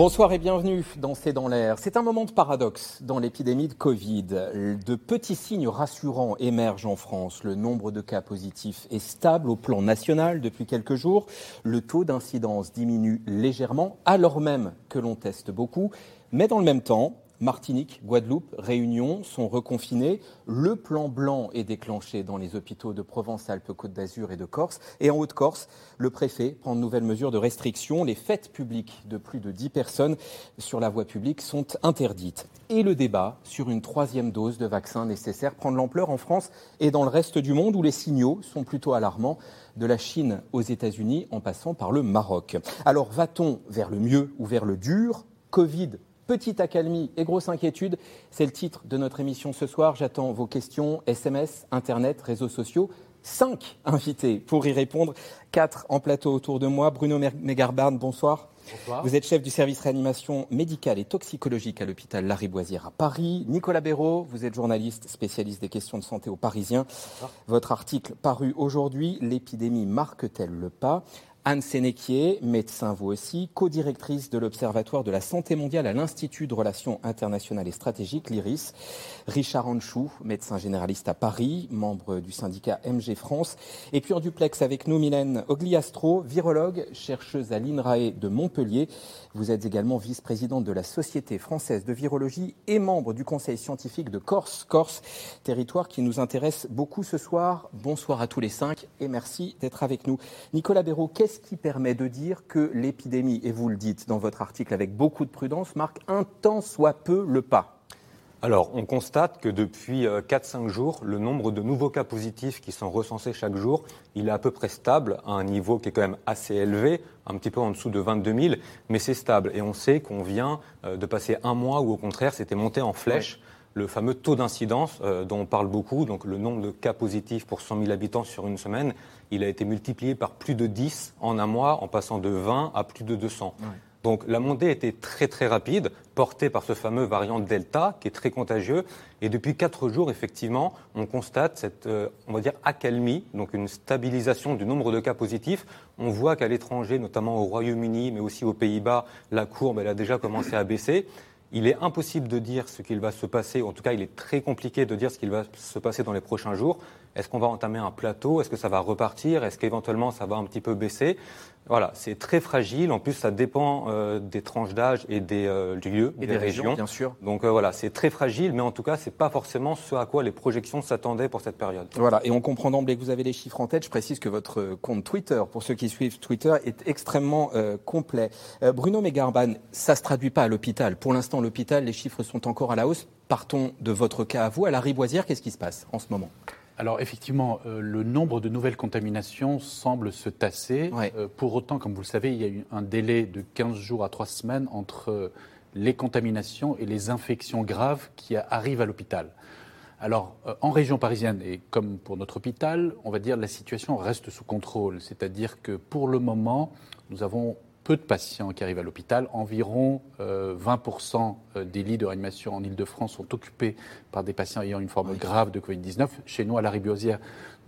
Bonsoir et bienvenue dans C'est dans l'air. C'est un moment de paradoxe dans l'épidémie de Covid. De petits signes rassurants émergent en France. Le nombre de cas positifs est stable au plan national depuis quelques jours. Le taux d'incidence diminue légèrement alors même que l'on teste beaucoup. Mais dans le même temps, Martinique, Guadeloupe, Réunion sont reconfinés. Le plan blanc est déclenché dans les hôpitaux de Provence-Alpes-Côte d'Azur et de Corse. Et en Haute-Corse, le préfet prend de nouvelles mesures de restriction. Les fêtes publiques de plus de 10 personnes sur la voie publique sont interdites. Et le débat sur une troisième dose de vaccin nécessaire prend de l'ampleur en France et dans le reste du monde où les signaux sont plutôt alarmants de la Chine aux États-Unis en passant par le Maroc. Alors va-t-on vers le mieux ou vers le dur? Covid Petite accalmie et grosse inquiétude, c'est le titre de notre émission ce soir. J'attends vos questions, SMS, Internet, réseaux sociaux. Cinq invités pour y répondre. Quatre en plateau autour de moi. Bruno Mégarbarn, bonsoir. Bonsoir. Vous êtes chef du service réanimation médicale et toxicologique à l'hôpital Lariboisière à Paris. Nicolas Béraud, vous êtes journaliste spécialiste des questions de santé aux Parisiens. Votre article paru aujourd'hui, L'épidémie marque-t-elle le pas? Anne Sénéquier, médecin vous aussi, co-directrice de l'Observatoire de la santé mondiale à l'Institut de relations internationales et stratégiques, l'IRIS. Richard Anchou, médecin généraliste à Paris, membre du syndicat MG France. Et puis en duplex avec nous, Mylène Ogliastro, virologue, chercheuse à l'INRAE de Montpellier. Vous êtes également vice-présidente de la Société française de virologie et membre du conseil scientifique de Corse. Corse, territoire qui nous intéresse beaucoup ce soir. Bonsoir à tous les cinq et merci d'être avec nous. Nicolas Béraud, qu'est-ce qui permet de dire que l'épidémie, et vous le dites dans votre article avec beaucoup de prudence, marque un tant soit peu le pas? Alors, on constate que depuis 4-5 euh, jours, le nombre de nouveaux cas positifs qui sont recensés chaque jour, il est à peu près stable, à un niveau qui est quand même assez élevé, un petit peu en dessous de 22 000, mais c'est stable. Et on sait qu'on vient euh, de passer un mois où, au contraire, c'était monté en flèche. Le fameux taux d'incidence euh, dont on parle beaucoup, donc le nombre de cas positifs pour 100 000 habitants sur une semaine, il a été multiplié par plus de 10 en un mois, en passant de 20 à plus de 200. Donc la montée était très très rapide, portée par ce fameux variant Delta qui est très contagieux. Et depuis quatre jours, effectivement, on constate cette, euh, on va dire, accalmie, donc une stabilisation du nombre de cas positifs. On voit qu'à l'étranger, notamment au Royaume-Uni, mais aussi aux Pays-Bas, la courbe elle a déjà commencé à baisser. Il est impossible de dire ce qu'il va se passer, en tout cas il est très compliqué de dire ce qu'il va se passer dans les prochains jours. Est-ce qu'on va entamer un plateau? Est-ce que ça va repartir? Est-ce qu'éventuellement ça va un petit peu baisser? Voilà, c'est très fragile. En plus, ça dépend euh, des tranches d'âge et des euh, lieux, et des, régions, bien sûr. Donc euh, voilà, c'est très fragile, mais en tout cas, c'est pas forcément ce à quoi les projections s'attendaient pour cette période. Voilà, et on comprend d'emblée que vous avez les chiffres en tête. Je précise que votre compte Twitter, pour ceux qui suivent Twitter, est extrêmement complet. Bruno Megarban, ça se traduit pas à l'hôpital. Pour l'instant, l'hôpital, les chiffres sont encore à la hausse. Partons de votre cas à vous. À la Riboisière, qu'est-ce qui se passe en ce moment? Alors effectivement, euh, le nombre de nouvelles contaminations semble se tasser. Euh, pour autant, comme vous le savez, il y a eu un délai de 15 jours à 3 semaines entre euh, les contaminations et les infections graves qui arrivent à l'hôpital. Alors, en région parisienne, et comme pour notre hôpital, on va dire la situation reste sous contrôle. C'est-à-dire que pour le moment, nous avons peu de patients qui arrivent à l'hôpital. Environ 20% euh, euh, des lits de réanimation en Ile-de-France sont occupés par des patients ayant une forme grave de Covid-19. Chez nous, à la Ribiosière,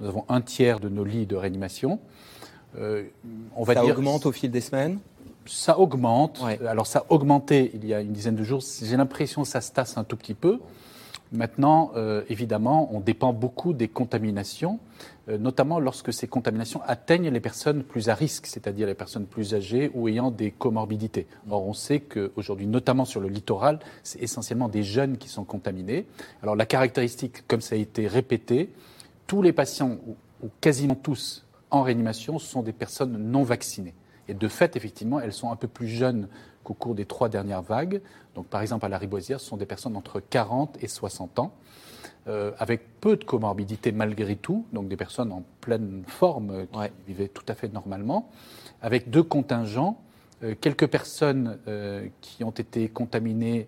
nous avons un tiers de nos lits de réanimation. Euh, on va ça augmente au fil des semaines? Ça augmente. Alors ça a augmenté il y a une dizaine de jours. J'ai l'impression que ça se tasse un tout petit peu. Maintenant, euh, évidemment, on dépend beaucoup des contaminations, notamment lorsque ces contaminations atteignent les personnes plus à risque, c'est-à-dire les personnes plus âgées ou ayant des comorbidités. Or, on sait qu'aujourd'hui, notamment sur le littoral, c'est essentiellement des jeunes qui sont contaminés. Alors, la caractéristique, comme ça a été répété, tous les patients, ou quasiment tous, en réanimation, sont des personnes non vaccinées. Et de fait, effectivement, elles sont un peu plus jeunes qu'au cours des trois dernières vagues. Donc, par exemple, à la Riboisière, ce sont des personnes entre 40 et 60 ans, euh, avec peu de comorbidité malgré tout, donc des personnes en pleine forme euh, qui vivaient tout à fait normalement, avec deux contingents, euh, quelques personnes qui ont été contaminées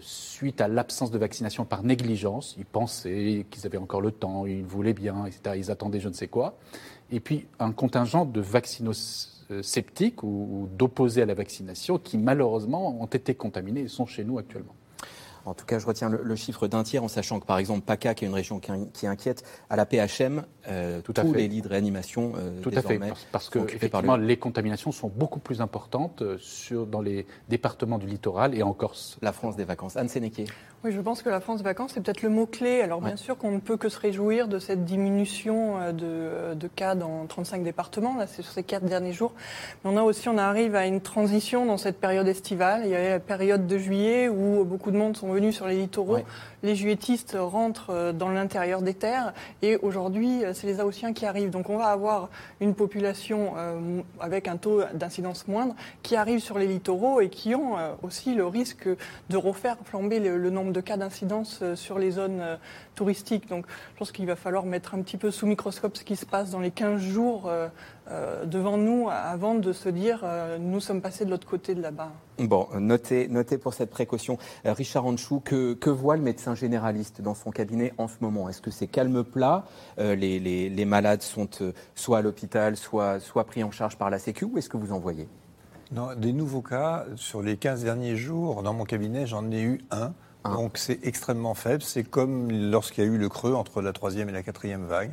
suite à l'absence de vaccination par négligence. Ils pensaient qu'ils avaient encore le temps, ils voulaient bien, etc. Ils attendaient je ne sais quoi. Et puis un contingent de vaccinos sceptiques ou, d'opposés à la vaccination qui malheureusement ont été contaminés et sont chez nous actuellement. En tout cas, je retiens le, chiffre d'un tiers en sachant que, par exemple, PACA, qui est une région qui, inquiète, à la PHM, euh, tous les lits de réanimation euh, Tout à fait, parce, que effectivement, les contaminations sont beaucoup plus importantes euh, sur, dans les départements du littoral et en Corse. La France des vacances. Anne Sénéquier. Oui, je pense que la France vacances, c'est peut-être le mot-clé. Alors, bien sûr qu'on ne peut que se réjouir de cette diminution de, de cas dans 35 départements, là, c'est sur ces quatre derniers jours. Mais on a aussi, on arrive à une transition dans cette période estivale. Il y a la période de juillet où beaucoup de monde sont venus sur les littoraux. Les juilletistes rentrent euh, dans l'intérieur des terres et aujourd'hui, euh, c'est les Aotiens qui arrivent. Donc on va avoir une population euh, avec un taux d'incidence moindre qui arrive sur les littoraux et qui ont aussi le risque de refaire flamber le, nombre de cas d'incidence sur les zones touristiques. Donc je pense qu'il va falloir mettre un petit peu sous microscope ce qui se passe dans les 15 jours devant nous avant de se dire nous sommes passés de l'autre côté de là-bas. Bon, notez, notez pour cette précaution. Richard Anchou, que, que voit le médecin généraliste dans son cabinet en ce moment? Est-ce que c'est calme plat? Euh, les, malades sont euh, soit à l'hôpital, soit, soit pris en charge par la Sécu ou est-ce que vous en voyez? Non, Des nouveaux cas, sur les 15 derniers jours, dans mon cabinet, j'en ai eu un. Donc c'est extrêmement faible. C'est comme lorsqu'il y a eu le creux entre la troisième et la quatrième vague.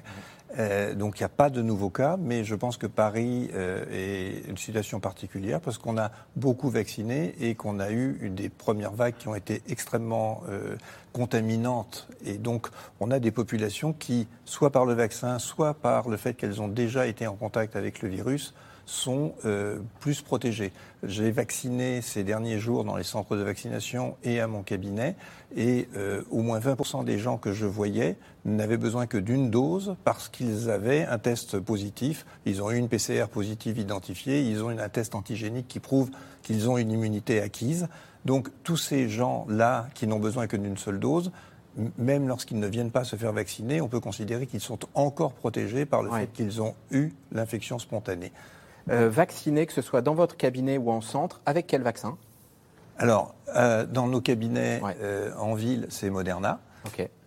Euh, donc il n'y a pas de nouveaux cas, mais je pense que Paris euh, est une situation particulière parce qu'on a beaucoup vacciné et qu'on a eu une des premières vagues qui ont été extrêmement euh, contaminantes. Et donc on a des populations qui, soit par le vaccin, soit par le fait qu'elles ont déjà été en contact avec le virus, sont euh, plus protégés. J'ai vacciné ces derniers jours dans les centres de vaccination et à mon cabinet, et euh, au moins 20% des gens que je voyais n'avaient besoin que d'une dose parce qu'ils avaient un test positif, ils ont eu une PCR positive identifiée, ils ont un test antigénique qui prouve qu'ils ont une immunité acquise. Donc tous ces gens-là qui n'ont besoin que d'une seule dose, même lorsqu'ils ne viennent pas se faire vacciner, on peut considérer qu'ils sont encore protégés par le fait qu'ils ont eu l'infection spontanée. Euh, vacciner, que ce soit dans votre cabinet ou en centre, avec quel vaccin? Alors, euh, dans nos cabinets euh, en ville, c'est Moderna.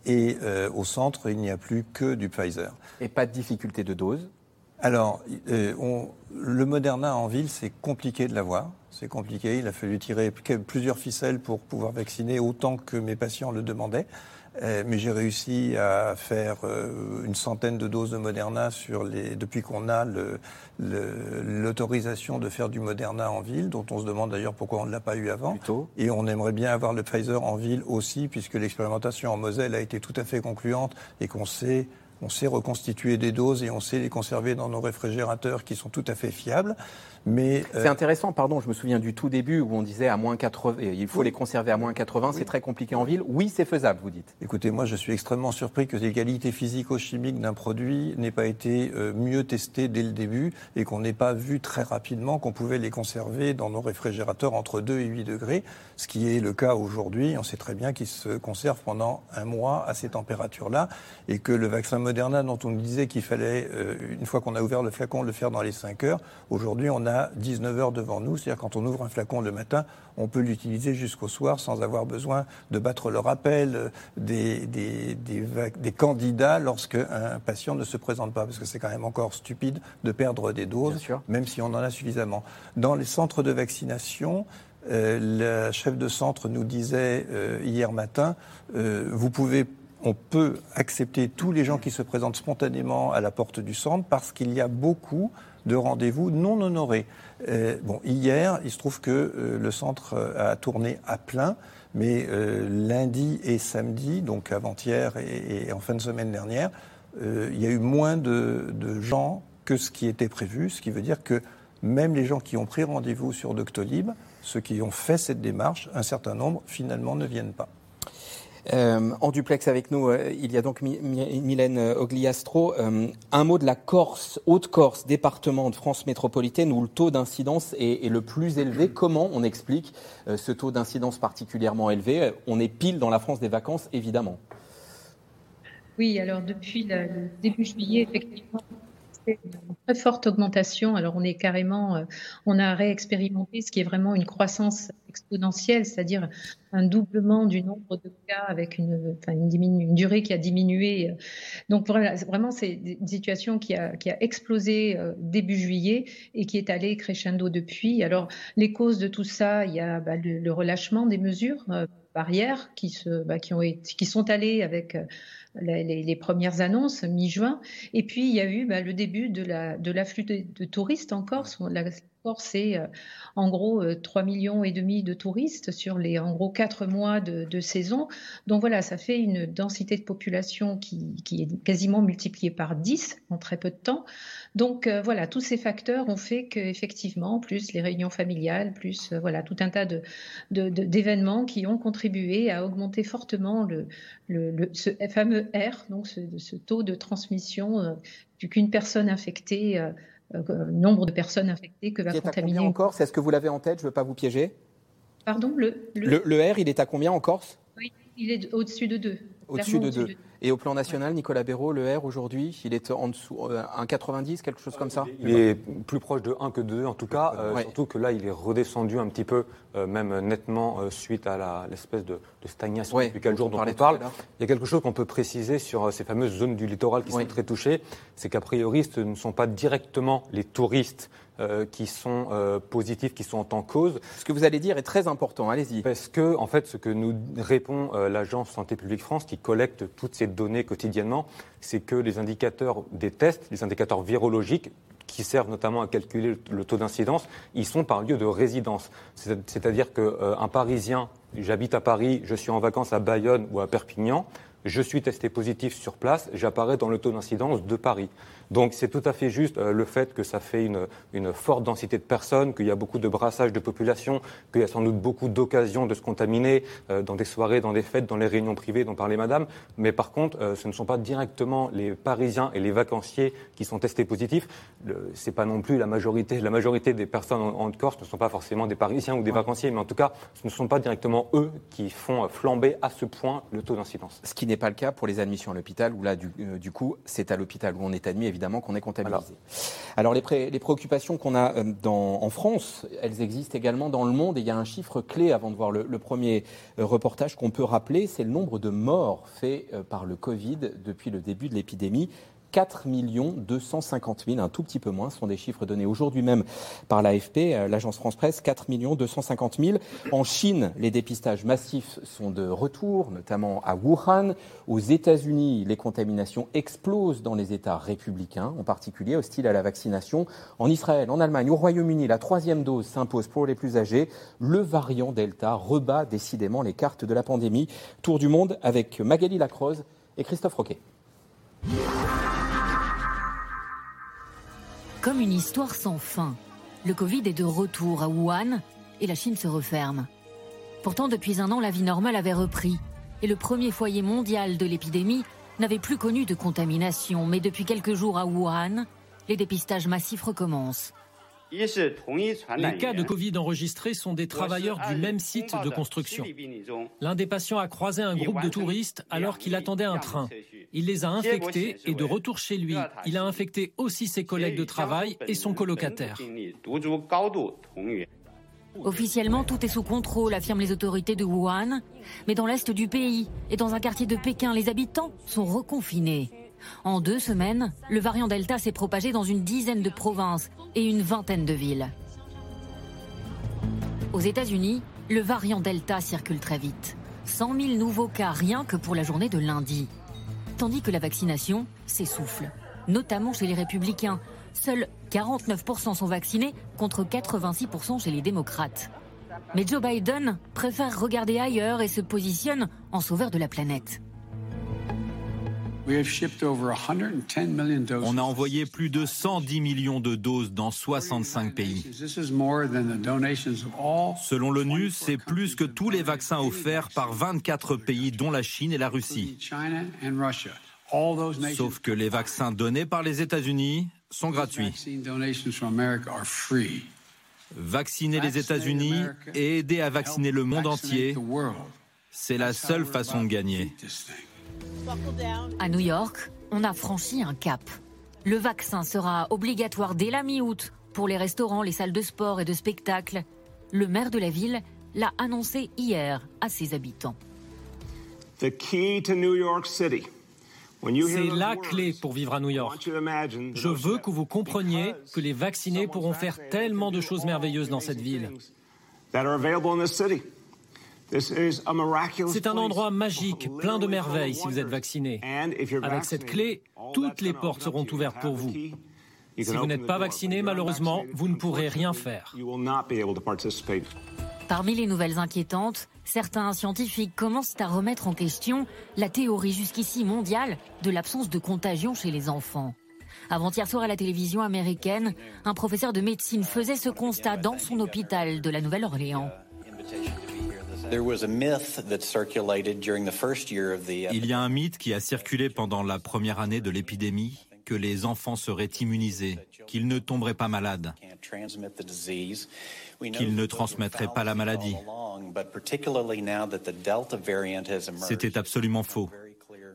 Et au centre, il n'y a plus que du Pfizer. Et pas de difficulté de dose? Alors, le Moderna en ville, c'est compliqué de l'avoir. C'est compliqué. Il a fallu tirer plusieurs ficelles pour pouvoir vacciner autant que mes patients le demandaient. Euh, mais j'ai réussi à faire euh, une centaine de doses de Moderna sur les, depuis qu'on a l'autorisation de faire du Moderna en ville, dont on se demande d'ailleurs pourquoi on ne l'a pas eu avant. Et on aimerait bien avoir le Pfizer en ville aussi, puisque l'expérimentation en Moselle a été tout à fait concluante et qu'on sait on sait reconstituer des doses et on sait les conserver dans nos réfrigérateurs qui sont tout à fait fiables. Mais c'est euh, intéressant, pardon, je me souviens du tout début où on disait à moins 80, il faut les conserver à moins 80, c'est très compliqué en ville. Oui, c'est faisable, vous dites. Écoutez, moi je suis extrêmement surpris que les qualités physico-chimiques d'un produit n'aient pas été euh, mieux testées dès le début et qu'on n'ait pas vu très rapidement qu'on pouvait les conserver dans nos réfrigérateurs entre 2 et 8 degrés, ce qui est le cas aujourd'hui. On sait très bien qu'ils se conservent pendant un mois à ces températures-là et que le vaccin Moderna dont on disait qu'il fallait, euh, une fois qu'on a ouvert le flacon, le faire dans les 5 heures, aujourd'hui on a 19 heures devant nous. C'est-à-dire quand on ouvre un flacon le matin, on peut l'utiliser jusqu'au soir sans avoir besoin de battre le rappel euh, des, des, des, candidats lorsqu'un patient ne se présente pas. Parce que c'est quand même encore stupide de perdre des doses, même si on en a suffisamment. Dans les centres de vaccination, euh, la chef de centre nous disait euh, hier matin, vous pouvez on peut accepter tous les gens qui se présentent spontanément à la porte du centre parce qu'il y a beaucoup de rendez-vous non honorés. Euh, bon, hier, il se trouve que euh, le centre euh, a tourné à plein, mais lundi et samedi, donc avant-hier et, en fin de semaine dernière, il y a eu moins de, de, gens que ce qui était prévu, ce qui veut dire que même les gens qui ont pris rendez-vous sur Doctolib, ceux qui ont fait cette démarche, un certain nombre finalement ne viennent pas. Euh, en duplex avec nous, euh, il y a donc Mylène Ogliastro. Euh, un mot de la Corse, Haute-Corse, département de France métropolitaine où le taux d'incidence est, le plus élevé. Comment on explique ce taux d'incidence particulièrement élevé? On est pile dans la France des vacances, évidemment. Oui, alors depuis le début juillet, effectivement, une très forte augmentation. Alors on est carrément, euh, on a réexpérimenté ce qui est vraiment une croissance exponentielle, c'est-à-dire un doublement du nombre de cas avec une, durée qui a diminué. Donc vraiment c'est une situation qui a, explosé euh, début juillet et qui est allée crescendo depuis. Alors les causes de tout ça, il y a bah, le, relâchement des mesures euh, barrières bah, qui sont allées avec les, premières annonces mi-juin. Et puis, il y a eu bah, le début de l'afflux la, de, de, touristes en Corse. La Corse, c'est euh, en gros 3 euh, millions et demi de touristes sur les en gros 4 mois de, saison. Donc voilà, ça fait une densité de population qui, est quasiment multipliée par 10 en très peu de temps. Donc euh, voilà, tous ces facteurs ont fait qu'effectivement, plus les réunions familiales, plus voilà tout un tas de, d'événements qui ont contribué à augmenter fortement le, le, ce fameux R, donc ce, ce taux de transmission qu'une personne infectée euh, nombre de personnes infectées que va contaminer. en Corse? Est-ce que vous l'avez en tête? Je ne veux pas vous piéger. Pardon? Le, le... R, il est à combien en Corse? Oui, il est au-dessus de 2. Au-dessus de 2. Et au plan national, Nicolas Béraud, le R aujourd'hui, il est en dessous, 1,90, euh, quelque chose comme ça. Il est plus proche de 1 que de 2 en tout cas, euh, surtout que là, il est redescendu un petit peu, même nettement, suite à l'espèce de, stagnation depuis quelques jours dont on parle. Il y a quelque chose qu'on peut préciser sur ces fameuses zones du littoral qui sont très touchées, c'est qu'a priori, ce ne sont pas directement les touristes euh, qui sont euh, positifs, qui sont en cause. Ce que vous allez dire est très important, allez-y. Parce que, en fait, ce que nous répond euh, l'Agence Santé publique France, qui collecte toutes ces données quotidiennement, c'est que les indicateurs des tests, les indicateurs virologiques, qui servent notamment à calculer le taux d'incidence, ils sont par lieu de résidence. C'est-à-dire qu'un Parisien, j'habite à Paris, je suis en vacances à Bayonne ou à Perpignan, je suis testé positif sur place, j'apparais dans le taux d'incidence de Paris. Donc c'est tout à fait juste euh, le fait que ça fait une, une forte densité de personnes, qu'il y a beaucoup de brassage de population, qu'il y a sans doute beaucoup d'occasions de se contaminer euh, dans des soirées, dans des fêtes, dans les réunions privées dont parlait Madame. Mais par contre, euh, ce ne sont pas directement les Parisiens et les vacanciers qui sont testés positifs. C'est pas non plus la majorité. La majorité des personnes en, Corse ne sont pas forcément des Parisiens ou des vacanciers, mais en tout cas, ce ne sont pas directement eux qui font flamber à ce point le taux d'incidence. Ce qui n'est pas le cas pour les admissions à l'hôpital, où là, du, du coup, c'est à l'hôpital où on est admis, évidemment évidemment qu'on est comptabilisé. Alors les, les préoccupations qu'on a euh, dans, en France, elles existent également dans le monde et il y a un chiffre clé avant de voir le, premier euh, reportage qu'on peut rappeler, c'est le nombre de morts faits euh, par le Covid depuis le début de l'épidémie. 4 250 000, un tout petit peu moins, sont des chiffres donnés aujourd'hui même par l'AFP, euh, l'agence France Presse, 4 250 000. En Chine, les dépistages massifs sont de retour, notamment à Wuhan. Aux États-Unis, les contaminations explosent dans les États républicains, en particulier hostiles à la vaccination. En Israël, en Allemagne, au Royaume-Uni, la troisième dose s'impose pour les plus âgés. Le variant Delta rebat décidément les cartes de la pandémie. Tour du monde avec Magali Lacroze et Christophe Roquet. Comme une histoire sans fin, le Covid est de retour à Wuhan et la Chine se referme. Pourtant, depuis un an, la vie normale avait repris et le premier foyer mondial de l'épidémie n'avait plus connu de contamination. Mais depuis quelques jours à Wuhan, les dépistages massifs recommencent. Les cas de Covid enregistrés sont des travailleurs du même site de construction. L'un des patients a croisé un groupe de touristes alors qu'il attendait un train. Il les a infectés et de retour chez lui, il a infecté aussi ses collègues de travail et son colocataire. Officiellement, tout est sous contrôle, affirment les autorités de Wuhan. Mais dans l'est du pays et dans un quartier de Pékin, les habitants sont reconfinés. En deux semaines, le variant Delta s'est propagé dans une dizaine de provinces et une vingtaine de villes. Aux États-Unis, le variant Delta circule très vite. 100 000 nouveaux cas rien que pour la journée de lundi. Tandis que la vaccination s'essouffle, notamment chez les républicains. Seuls 49% sont vaccinés contre 86% chez les démocrates. Mais Joe Biden préfère regarder ailleurs et se positionne en sauveur de la planète. On a envoyé plus de 110 millions de doses dans 65 pays. Selon l'ONU, c'est plus que tous les vaccins offerts par 24 pays, dont la Chine et la Russie. Sauf que les vaccins donnés par les États-Unis sont gratuits. Vacciner les États-Unis et aider à vacciner le monde entier, c'est la seule façon de gagner. À New York, on a franchi un cap. Le vaccin sera obligatoire dès la mi-août pour les restaurants, les salles de sport et de spectacle. Le maire de la ville l'a annoncé hier à ses habitants. C'est la clé pour vivre à New York. Je veux que vous compreniez que les vaccinés pourront faire tellement de choses merveilleuses dans cette ville. C'est un endroit magique, plein de merveilles si vous êtes vacciné. Avec cette clé, toutes les portes seront ouvertes pour vous. Si vous n'êtes pas vacciné, malheureusement, vous ne pourrez rien faire. Parmi les nouvelles inquiétantes, certains scientifiques commencent à remettre en question la théorie jusqu'ici mondiale de l'absence de contagion chez les enfants. Avant-hier soir à la télévision américaine, un professeur de médecine faisait ce constat dans son hôpital de la Nouvelle-Orléans. Il y a un mythe qui a circulé pendant la première année de l'épidémie que les enfants seraient immunisés, qu'ils ne tomberaient pas malades, qu'ils ne transmettraient pas la maladie. C'était absolument faux.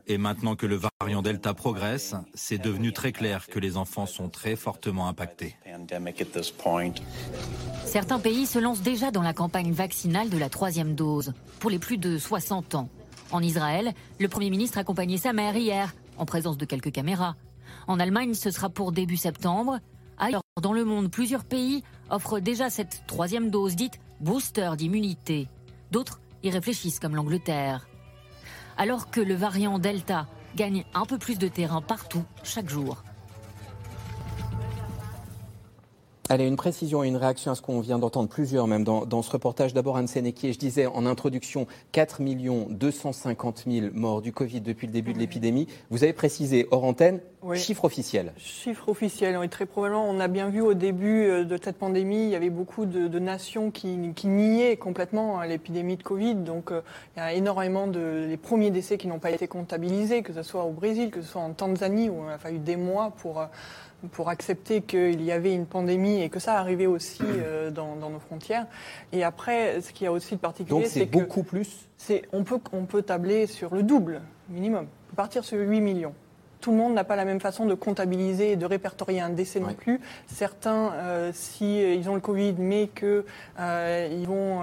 Et maintenant que le variant Delta progresse, c'est devenu très clair que les enfants sont très fortement impactés. Certains pays se lancent déjà dans la campagne vaccinale de la troisième dose, pour les plus de 60 ans. En Israël, le Premier ministre a accompagné sa mère hier, en présence de quelques caméras. En Allemagne, ce sera pour début septembre. Ailleurs dans le monde, plusieurs pays offrent déjà cette troisième dose dite booster d'immunité. D'autres y réfléchissent comme l'Angleterre. Alors que le variant Delta gagne un peu plus de terrain partout chaque jour. Allez, une précision et une réaction à ce qu'on vient d'entendre, plusieurs même dans, ce reportage. D'abord, Anne Sénéquier, je disais en introduction 4 250 000 morts du Covid depuis le début de l'épidémie. Vous avez précisé hors antenne, chiffre officiel. Chiffre officiel, oui, très probablement. On a bien vu au début euh, de cette pandémie, il y avait beaucoup de, nations qui, niaient complètement hein, l'épidémie de Covid. Donc, euh, il y a énormément de les premiers décès qui n'ont pas été comptabilisés, que ce soit au Brésil, que ce soit en Tanzanie, où il a fallu des mois pour. Euh, pour accepter qu'il y avait une pandémie et que ça arrivait aussi euh, dans, nos frontières. Et après, ce qu'il y a aussi de particulier, c'est que beaucoup plus. On peut on peut tabler sur le double minimum. On peut partir sur 8 millions. Tout le monde n'a pas la même façon de comptabiliser et de répertorier un décès non plus. Certains, euh, si euh, ils ont le Covid, mais qu'ils ils vont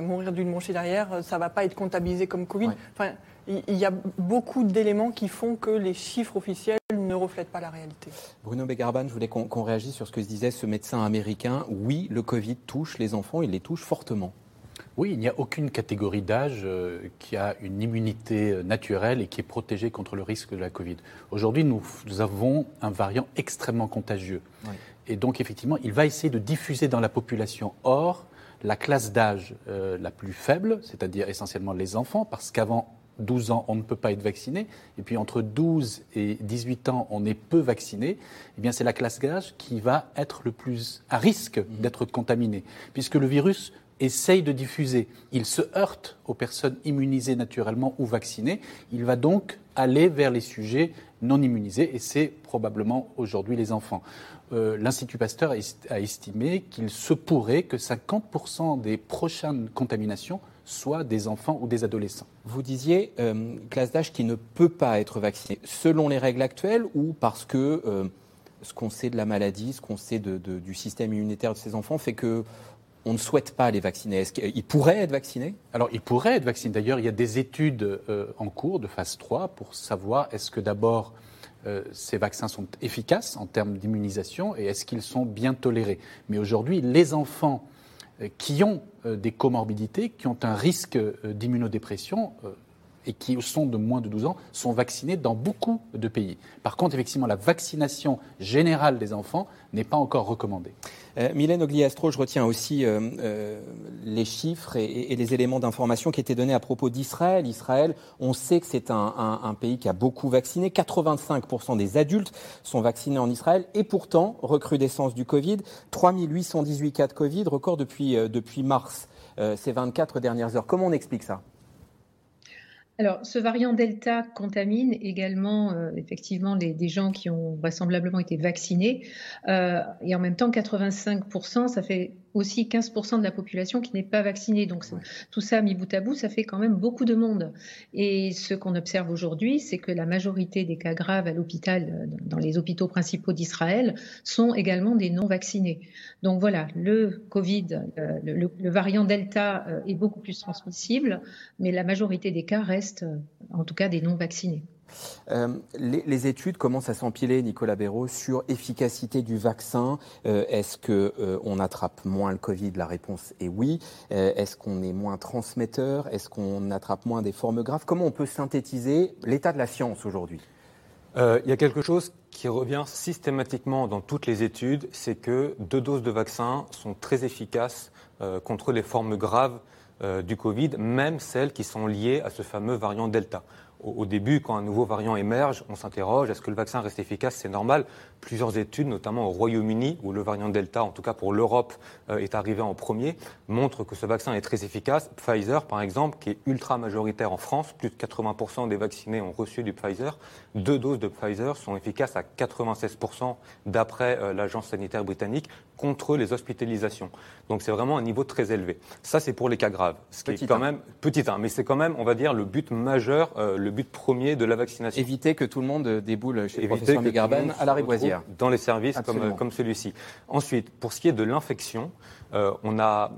mourir d'une bronchite derrière, ça va pas être comptabilisé comme Covid. Enfin, il y a beaucoup d'éléments qui font que les chiffres officiels ne reflètent pas la réalité. Bruno Begarban, je voulais qu'on réagisse sur ce que disait ce médecin américain. Oui, le Covid touche les enfants, il les touche fortement. Oui, il n'y a aucune catégorie d'âge euh, qui a une immunité euh, naturelle et qui est protégée contre le risque de la Covid. Aujourd'hui, nous, avons un variant extrêmement contagieux. Et donc, effectivement, il va essayer de diffuser dans la population. Or, la classe d'âge euh, la plus faible, c'est-à-dire essentiellement les enfants, parce qu'avant 12 ans, on ne peut pas être vacciné. Et puis entre 12 et 18 ans, on est peu vacciné. Eh bien, c'est la classe d'âge qui va être le plus à risque d'être contaminée, puisque le virus essaye de diffuser. Il se heurte aux personnes immunisées naturellement ou vaccinées. Il va donc aller vers les sujets non immunisés, et c'est probablement aujourd'hui les enfants. Euh, L'Institut Pasteur a estimé qu'il se pourrait que 50% des prochaines contaminations soit des enfants ou des adolescents. Vous disiez euh, classe d'âge qui ne peut pas être vaccinée, selon les règles actuelles ou parce que euh, ce qu'on sait de la maladie, ce qu'on sait du système immunitaire de ces enfants fait que on ne souhaite pas les vacciner? Est-ce qu'ils pourraient être vaccinés? Alors, ils pourraient être vaccinés. D'ailleurs, il y a des études euh, en cours de phase 3 pour savoir est-ce que d'abord ces vaccins sont efficaces en termes d'immunisation et est-ce qu'ils sont bien tolérés. Mais aujourd'hui, les enfants qui ont euh, des comorbidités, qui ont un risque euh, d'immunodépression et qui sont de moins de 12 ans sont vaccinés dans beaucoup de pays. Par contre, effectivement, la vaccination générale des enfants n'est pas encore recommandée. Euh, Mylène Ogliastro, je retiens aussi euh, euh, les chiffres et, les éléments d'information qui étaient donnés à propos d'Israël. Israël, on sait que c'est un, pays qui a beaucoup vacciné. 85% des adultes sont vaccinés en Israël. Et pourtant, recrudescence du Covid, 3818 cas de Covid, record depuis, depuis mars, ces 24 dernières heures. Comment on explique ça? Alors, ce variant Delta contamine également euh, effectivement les, des gens qui ont vraisemblablement été vaccinés. Euh, et en même temps, 85%, ça fait aussi 15% de la population qui n'est pas vaccinée. Donc tout ça mis bout à bout, ça fait quand même beaucoup de monde. Et ce qu'on observe aujourd'hui, c'est que la majorité des cas graves à l'hôpital, euh, dans les hôpitaux principaux d'Israël, sont également des non vaccinés. Donc voilà, le Covid, euh, le, variant Delta euh, est beaucoup plus transmissible, mais la majorité des cas restent en tout cas des non vaccinés. Euh, les, études commencent à s'empiler, Nicolas Béraud, sur efficacité du vaccin. Euh, est-ce qu'on euh, attrape moins le Covid? La réponse est oui. Est-ce qu'on est moins transmetteur? Est-ce qu'on attrape moins des formes graves? Comment on peut synthétiser l'état de la science aujourd'hui? Il y a quelque chose qui revient systématiquement dans toutes les études, c'est que deux doses de vaccin sont très efficaces contre les formes graves du Covid, même celles qui sont liées à ce fameux variant Delta au, début, quand un nouveau variant émerge, on s'interroge, est-ce que le vaccin reste efficace? C'est normal. Plusieurs études, notamment au Royaume-Uni, où le variant Delta, en tout cas pour l'Europe, euh, est arrivé en premier, montrent que ce vaccin est très efficace. Pfizer, par exemple, qui est ultra majoritaire en France, plus de 80% des vaccinés ont reçu du Pfizer. Deux doses de Pfizer sont efficaces à 96% d'après euh, l'agence sanitaire britannique contre les hospitalisations. Donc c'est vraiment un niveau très élevé. Ça, c'est pour les cas graves. Ce qui est quand même petit mais c'est quand même, on va dire, le but majeur, euh, le but premier de la vaccination. Éviter que tout le monde déboule chez le professeur Megarben à la Rivoisière. Dans les services comme, comme celui-ci. Ensuite, pour ce qui est de l'infection, euh, on a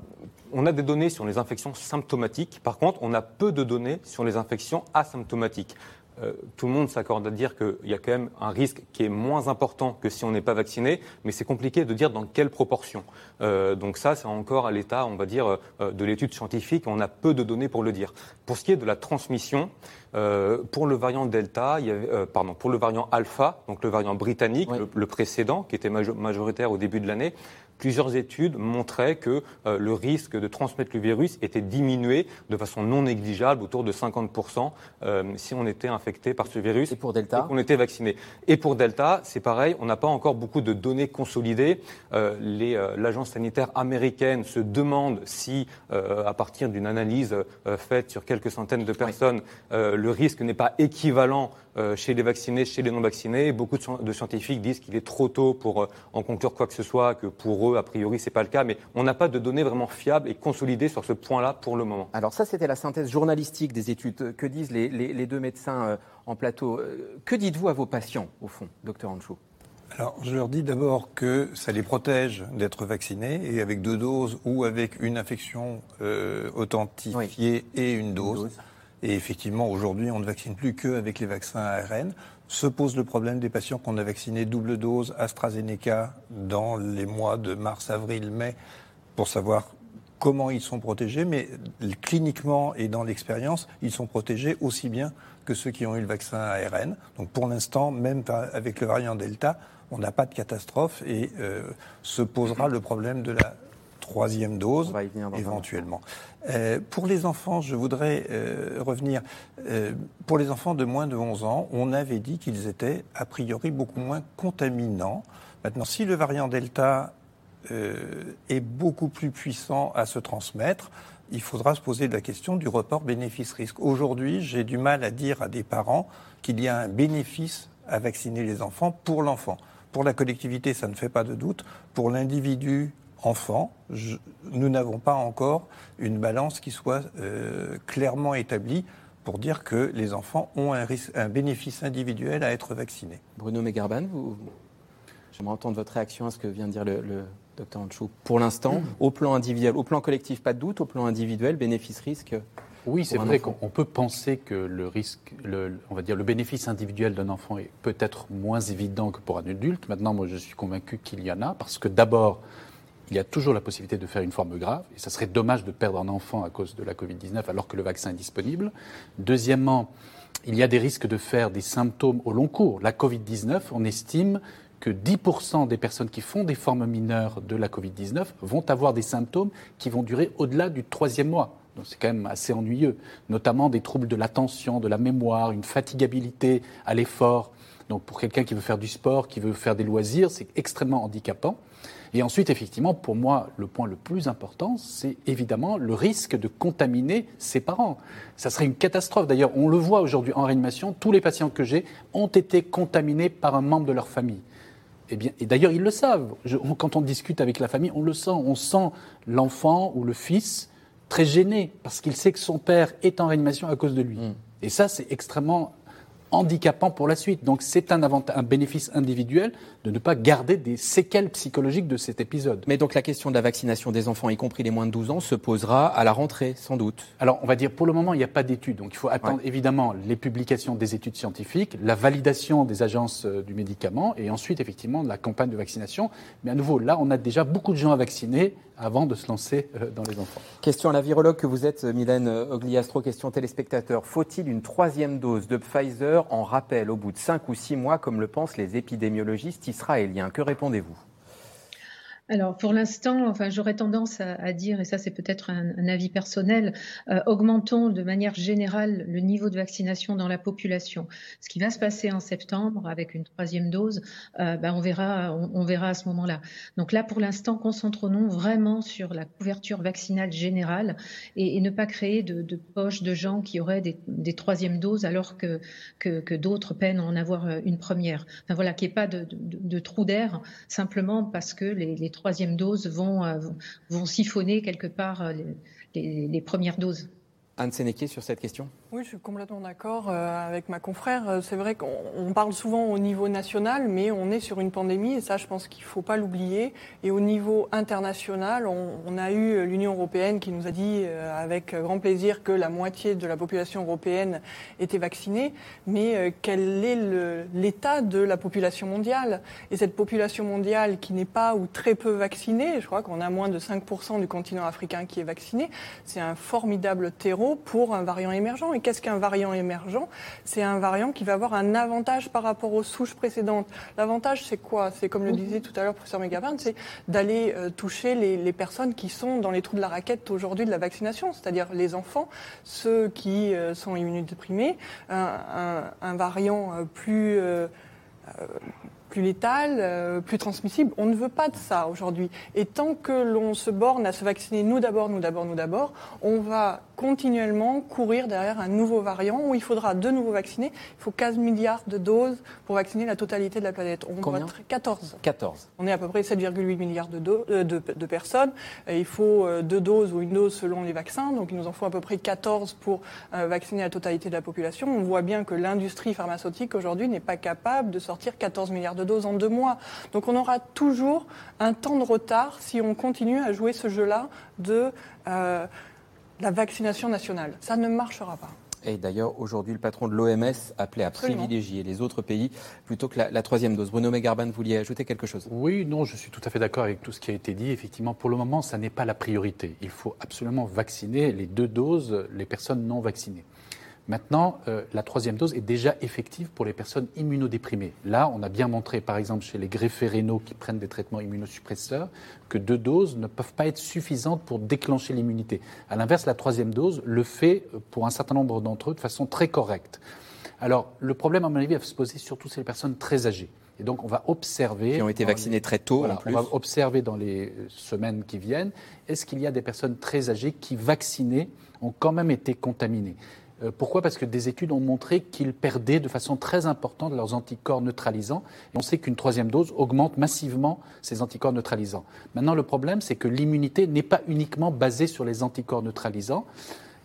on a des données sur les infections symptomatiques. Par contre, on a peu de données sur les infections asymptomatiques. Euh, tout le monde s'accorde à dire qu'il y a quand même un risque qui est moins important que si on n'est pas vacciné, mais c'est compliqué de dire dans quelle proportion. Euh, donc ça, c'est encore à l'état, on va dire, euh, de l'étude scientifique. On a peu de données pour le dire. Pour ce qui est de la transmission, pour le variant Delta, il y avait, pardon, pour le variant Alpha, donc le variant britannique, le, précédent, qui était majoritaire au début de l'année, plusieurs études montraient que euh, le risque de transmettre le virus était diminué de façon non négligeable, autour de 50%, euh, si on était infecté par ce virus. Et pour Delta qu'on était vacciné. Et pour Delta, c'est pareil, on n'a pas encore beaucoup de données consolidées. Euh, l'agence sanitaire américaine se demande si, à partir d'une analyse faite sur quelques centaines de personnes, le risque n'est pas équivalent chez les vaccinés, chez les non vaccinés. Beaucoup de, scientifiques disent qu'il est trop tôt pour en conclure quoi que ce soit, que pour a priori, ce n'est pas le cas, mais on n'a pas de données vraiment fiables et consolidées sur ce point-là pour le moment. Alors ça, c'était la synthèse journalistique des études. Que disent les, deux médecins euh, en plateau? Euh, Que dites-vous à vos patients, au fond, docteur Anchou alors, je leur dis d'abord que ça les protège d'être vaccinés et avec deux doses ou avec une infection euh, authentifiée et une dose. Et effectivement, aujourd'hui, on ne vaccine plus qu'avec les vaccins ARN se pose le problème des patients qu'on a vaccinés double dose AstraZeneca dans les mois de mars, avril, mai, pour savoir comment ils sont protégés, mais cliniquement et dans l'expérience, ils sont protégés aussi bien que ceux qui ont eu le vaccin ARN. Donc pour l'instant, même avec le variant Delta, on n'a pas de catastrophe et euh, se posera le problème de la troisième dose, éventuellement. Euh, pour les enfants, je voudrais euh, revenir. Euh, pour les enfants de moins de 11 ans, on avait dit qu'ils étaient a priori beaucoup moins contaminants. Maintenant, si le variant Delta est beaucoup plus puissant à se transmettre, il faudra se poser la question du report bénéfice-risque. Aujourd'hui, j'ai du mal à dire à des parents qu'il y a un bénéfice à vacciner les enfants pour l'enfant. Pour la collectivité, ça ne fait pas de doute. Pour l'individu, enfants, nous n'avons pas encore une balance qui soit euh, clairement établie pour dire que les enfants ont un, un bénéfice individuel à être vaccinés. Bruno Megarban, vous... j'aimerais entendre votre réaction à ce que vient de dire le, docteur Anchou. Pour l'instant, au plan individuel, au plan collectif, pas de doute, au plan individuel, bénéfice-risque oui, c'est vrai qu'on peut penser que le risque, le, on va dire, le bénéfice individuel d'un enfant est peut-être moins évident que pour un adulte. Maintenant, moi, je suis convaincu qu'il y en a, parce que d'abord, il y a toujours la possibilité de faire une forme grave, et ça serait dommage de perdre un enfant à cause de la Covid-19 alors que le vaccin est disponible. Deuxièmement, il y a des risques de faire des symptômes au long cours. La Covid-19, on estime que 10% des personnes qui font des formes mineures de la Covid-19 vont avoir des symptômes qui vont durer au-delà du troisième mois. Donc c'est quand même assez ennuyeux, notamment des troubles de l'attention, de la mémoire, une fatigabilité à l'effort. Donc pour quelqu'un qui veut faire du sport, qui veut faire des loisirs, c'est extrêmement handicapant. Et ensuite, effectivement, pour moi, le point le plus important, c'est évidemment le risque de contaminer ses parents. Ça serait une catastrophe. D'ailleurs, on le voit aujourd'hui en réanimation, tous les patients que j'ai ont été contaminés par un membre de leur famille. Eh bien, et d'ailleurs, ils le savent. quand on discute avec la famille, on le sent. On sent l'enfant ou le fils très gêné parce qu'il sait que son père est en réanimation à cause de lui. Mm. Et ça, c'est extrêmement handicapant pour la suite. Donc c'est un, un bénéfice individuel de ne pas garder des séquelles psychologiques de cet épisode. Mais donc la question de la vaccination des enfants, y compris les moins de 12 ans, se posera à la rentrée, sans doute. Alors on va dire, pour le moment, il n'y a pas d'études. Donc il faut attendre évidemment les publications des études scientifiques, la validation des agences euh, du médicament et ensuite effectivement la campagne de vaccination. Mais à nouveau, là, on a déjà beaucoup de gens à vacciner avant de se lancer euh, dans les enfants. Question à la virologue que vous êtes, Mylène Ogliastro, question téléspectateur. Faut-il une troisième dose de Pfizer en rappel au bout de cinq ou six mois, comme le pensent les épidémiologistes israéliens? Que répondez-vous? Alors pour l'instant, enfin j'aurais tendance à, dire, et ça c'est peut-être un, avis personnel, euh, augmentons de manière générale le niveau de vaccination dans la population. Ce qui va se passer en septembre avec une troisième dose, euh, ben, on verra, on, verra à ce moment-là. Donc là pour l'instant, concentrons-nous vraiment sur la couverture vaccinale générale et, ne pas créer de, poches de gens qui auraient des, troisièmes doses alors que d'autres peinent à en avoir euh, une première. Enfin voilà, qu'il n'y ait pas de trou d'air simplement parce que les, les troisième dose vont, euh, vont siphonner quelque part euh, les premières doses. Anne Sénéquier sur cette question Oui, je suis complètement d'accord euh, avec ma confrère. Euh, c'est vrai qu'on parle souvent au niveau national, mais on est sur une pandémie et ça, je pense qu'il ne faut pas l'oublier. Et au niveau international, on, a eu l'Union européenne qui nous a dit euh, avec grand plaisir que la moitié de la population européenne était vaccinée. Mais quel est l'état de la population mondiale? Et cette population mondiale qui n'est pas ou très peu vaccinée, je crois qu'on a moins de 5% du continent africain qui est vacciné, c'est un formidable terreau pour un variant émergent. Qu'est-ce qu'un variant émergent C'est un variant qui va avoir un avantage par rapport aux souches précédentes. L'avantage, c'est quoi C'est comme le mhm. disait tout à l'heure professeur Megavin, c'est d'aller euh, toucher les, personnes qui sont dans les trous de la raquette aujourd'hui de la vaccination, c'est-à-dire les enfants, ceux qui euh, sont immunodéprimés, un, un, variant euh, plus plus létal, euh, plus transmissible. On ne veut pas de ça aujourd'hui. Et tant que l'on se borne à se vacciner nous d'abord, nous d'abord, nous d'abord, on va continuellement courir derrière un nouveau variant où il faudra de nouveau vacciner. Il faut 15 milliards de doses pour vacciner la totalité de la planète. On Combien 14. 14. On est à peu près 7,8 milliards de, euh, de, de, personnes. Et il faut euh, deux doses ou une dose selon les vaccins. Donc il nous en faut à peu près 14 pour vacciner la totalité de la population. On voit bien que l'industrie pharmaceutique aujourd'hui n'est pas capable de sortir 14 milliards de doses en deux mois. Donc on aura toujours un temps de retard si on continue à jouer ce jeu-là de euh, la vaccination nationale. Ça ne marchera pas. Et d'ailleurs, aujourd'hui, le patron de l'OMS appelait à privilégier les autres pays plutôt que la, troisième dose. Bruno Megarban, vous vouliez ajouter quelque chose? Oui, non, je suis tout à fait d'accord avec tout ce qui a été dit. Effectivement, pour le moment, ça n'est pas la priorité. Il faut absolument vacciner les deux doses les personnes non vaccinées. Maintenant, euh, la troisième dose est déjà effective pour les personnes immunodéprimées. Là, on a bien montré, par exemple, chez les greffés rénaux qui prennent des traitements immunosuppresseurs, que deux doses ne peuvent pas être suffisantes pour déclencher l'immunité. À l'inverse, la troisième dose le fait euh, pour un certain nombre d'entre eux de façon très correcte. Alors, le problème, à mon avis, va se poser surtout sur les personnes très âgées. Et donc, on va observer. Qui ont été vaccinées très tôt, en plus. On va observer dans les semaines qui viennent, est-ce qu'il y a des personnes très âgées qui, vaccinées, ont quand même été contaminées? euh, pourquoi? Parce que des études ont montré qu'ils perdaient de façon très importante leurs anticorps neutralisants. Et on sait qu'une troisième dose augmente massivement ces anticorps neutralisants. Maintenant, le problème, c'est que l'immunité n'est pas uniquement basée sur les anticorps neutralisants.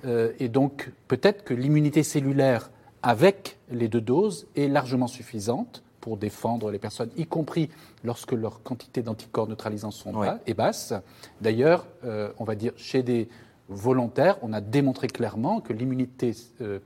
Euh, et donc, peut-être que l'immunité cellulaire avec les deux doses est largement suffisante pour défendre les personnes, y compris lorsque leur quantité d'anticorps neutralisants sont bas, est basse. D'ailleurs, euh, on va dire chez des volontaire, on a démontré clairement que l'immunité euh,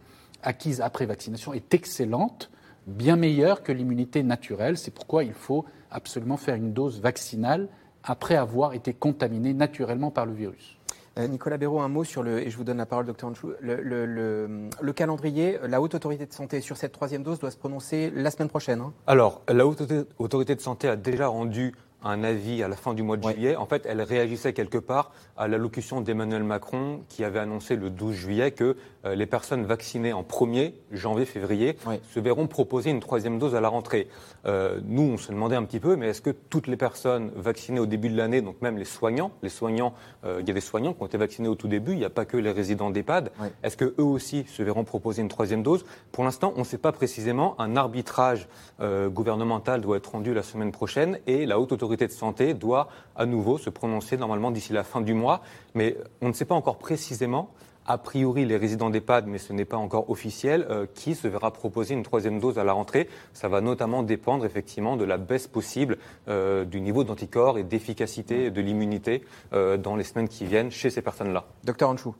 acquise après vaccination est excellente, bien meilleure que l'immunité naturelle. C'est pourquoi il faut absolument faire une dose vaccinale après avoir été contaminé naturellement par le virus. Euh, Nicolas Béraud, un mot sur le, et je vous donne la parole, docteur Anchou, le, calendrier. La Haute Autorité de Santé sur cette troisième dose doit se prononcer la semaine prochaine. Hein Alors, la Haute Autorité de Santé a déjà rendu un avis à la fin du mois de juillet. En fait, elle réagissait quelque part à l'allocution d'Emmanuel Macron qui avait annoncé le 12 juillet que euh, les personnes vaccinées en premier janvier-février se verront proposer une troisième dose à la rentrée. Euh, nous, on se demandait un petit peu, mais est-ce que toutes les personnes vaccinées au début de l'année, donc même les soignants, les soignants, euh, il y a des soignants qui ont été vaccinés au tout début, il n'y a pas que les résidents d'EHPAD, est-ce que eux aussi se verront proposer une troisième dose? Pour l'instant, on ne sait pas précisément. Un arbitrage gouvernemental doit être rendu la semaine prochaine et la haute autorité de santé doit à nouveau se prononcer normalement d'ici la fin du mois, mais on ne sait pas encore précisément a priori les résidents d'EHPAD, mais ce n'est pas encore officiel, euh, qui se verra proposer une troisième dose à la rentrée. Ça va notamment dépendre effectivement de la baisse possible euh, du niveau d'anticorps et d'efficacité de l'immunité euh, dans les semaines qui viennent chez ces personnes-là. Docteur Anchou.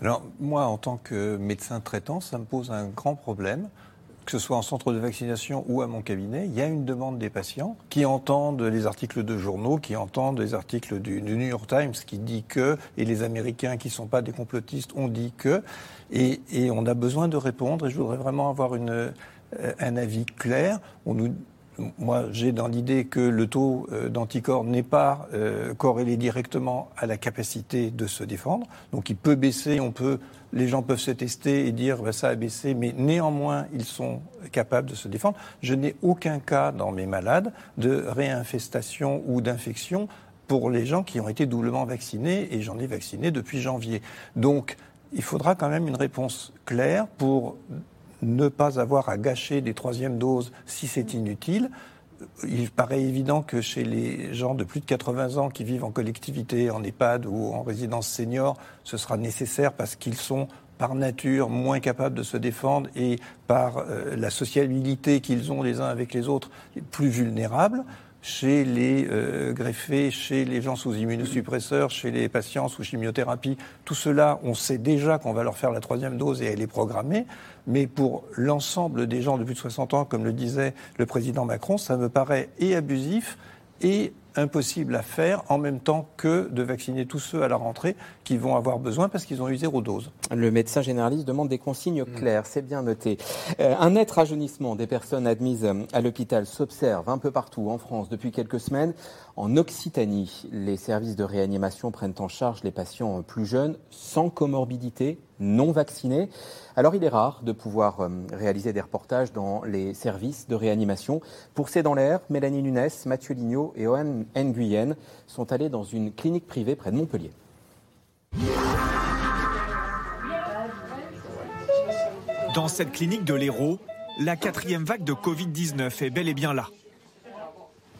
Alors moi, en tant que médecin traitant, ça me pose un grand problème que ce soit en centre de vaccination ou à mon cabinet, il y a une demande des patients qui entendent les articles de journaux, qui entendent les articles du, New York Times qui dit que, et les Américains qui ne sont pas des complotistes ont dit que, et, on a besoin de répondre, et je voudrais vraiment avoir une, euh, un avis clair. Moi, j'ai dans l'idée que le taux euh, d'anticorps n'est pas euh, corrélé directement à la capacité de se défendre. Donc, il peut baisser, on peut les gens peuvent se tester et dire bah, ça a baissé, mais néanmoins, ils sont capables de se défendre. Je n'ai aucun cas dans mes malades de réinfestation ou d'infection pour les gens qui ont été doublement vaccinés, et j'en ai vacciné depuis janvier. Donc, il faudra quand même une réponse claire pour ne pas avoir à gâcher des troisièmes doses si c'est inutile il paraît évident que chez les gens de plus de 80 ans qui vivent en collectivité, en EHPAD ou en résidence senior, ce sera nécessaire parce qu'ils sont par nature moins capables de se défendre et par euh, la sociabilité qu'ils ont les uns avec les autres plus vulnérables chez les euh, greffés, chez les gens sous immunosuppresseurs, chez les patients sous chimiothérapie. Tout cela, on sait déjà qu'on va leur faire la troisième dose et elle est programmée. Mais pour l'ensemble des gens de plus de 60 ans, comme le disait le président Macron, ça me paraît et abusif et impossible à faire en même temps que de vacciner tous ceux à la rentrée qui vont avoir besoin parce qu'ils ont eu zéro dose. Le médecin généraliste demande des consignes mm. claires, c'est bien noté. Euh, un net rajeunissement des personnes admises à l'hôpital s'observe un peu partout en France depuis quelques semaines. En Occitanie, les services de réanimation prennent en charge les patients plus jeunes, sans comorbidité, non vaccinés. Alors il est rare de pouvoir euh, réaliser des reportages dans les services de réanimation. Pour C'est dans l'air, Mélanie Nunes, Mathieu Lignot et Owen Nguyen sont allés dans une clinique privée près de Montpellier. Dans cette clinique de l'Hérault, la quatrième vague de Covid-19 est bel et bien là.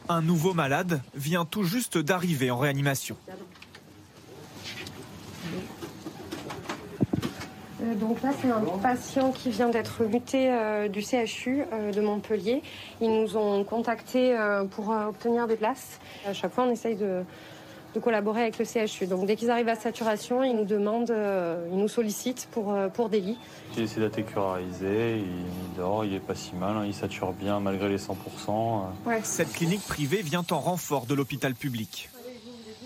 Un nouveau malade vient tout juste d'arriver en réanimation. Euh, donc là, c'est un patient qui vient d'être muté euh, du CHU euh, de Montpellier. Ils nous ont contactés pour obtenir des places. À chaque fois, on essaye de, collaborer avec le CHU. Donc dès qu'ils arrivent à saturation, ils nous demandent, ils nous sollicitent pour, pour des lits. Il essaie d'être écurarisé, il dort, il est pas si mal, hein. il sature bien malgré les 100%. Cette clinique privée vient en renfort de l'hôpital public.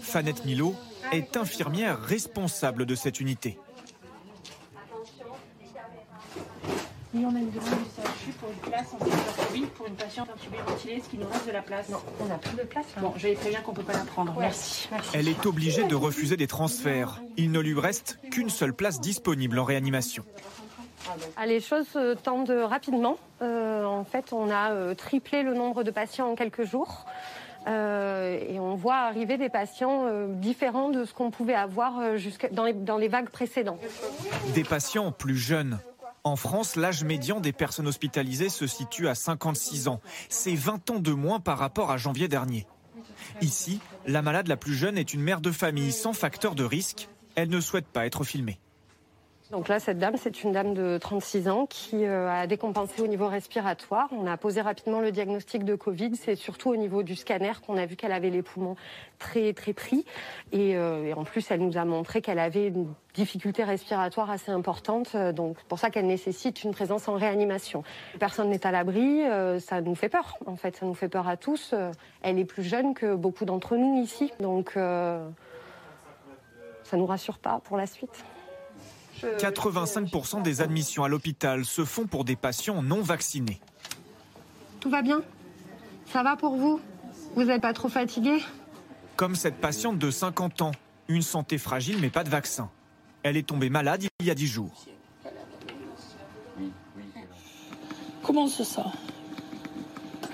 Fanette Milo est infirmière responsable de cette unité. Oui, on a une demande du CHU pour une place en secteur Covid pour une patiente intubée ventilée. Est-ce qu'il nous reste de la place Non, on n'a plus de place. Bon, je vais prévenir qu'on ne peut pas la prendre. Merci. Elle est obligée de refuser des transferts. Il ne lui reste qu'une seule place disponible en réanimation. Ah, les choses se tendent rapidement. Euh, en fait, on a euh, triplé le nombre de patients en quelques jours. Euh, et on voit arriver des patients différents de ce qu'on pouvait avoir dans dans les vagues précédentes. Des patients plus jeunes, en France, l'âge médian des personnes hospitalisées se situe à 56 ans. C'est 20 ans de moins par rapport à janvier dernier. Ici, la malade la plus jeune est une mère de famille sans facteur de risque. Elle ne souhaite pas être filmée. Donc là, cette dame, c'est une dame de 36 ans qui euh, a décompensé au niveau respiratoire. On a posé rapidement le diagnostic de Covid. C'est surtout au niveau du scanner qu'on a vu qu'elle avait les poumons très très pris. Et, euh, en plus, elle nous a montré qu'elle avait une difficulté respiratoire assez importante. Donc pour ça qu'elle nécessite une présence en réanimation. Personne n'est à l'abri. Euh, ça nous fait peur. En fait, ça nous fait peur à tous. elle est plus jeune que beaucoup d'entre nous ici. Donc ça nous rassure pas pour la suite. 85% des admissions à l'hôpital se font pour des patients non vaccinés. Tout va bien? Ça va pour vous? Vous n'êtes pas trop fatigué? Comme cette patiente de 50 ans, une santé fragile mais pas de vaccin. Elle est tombée malade il y a 10 jours. Comment c'est ça?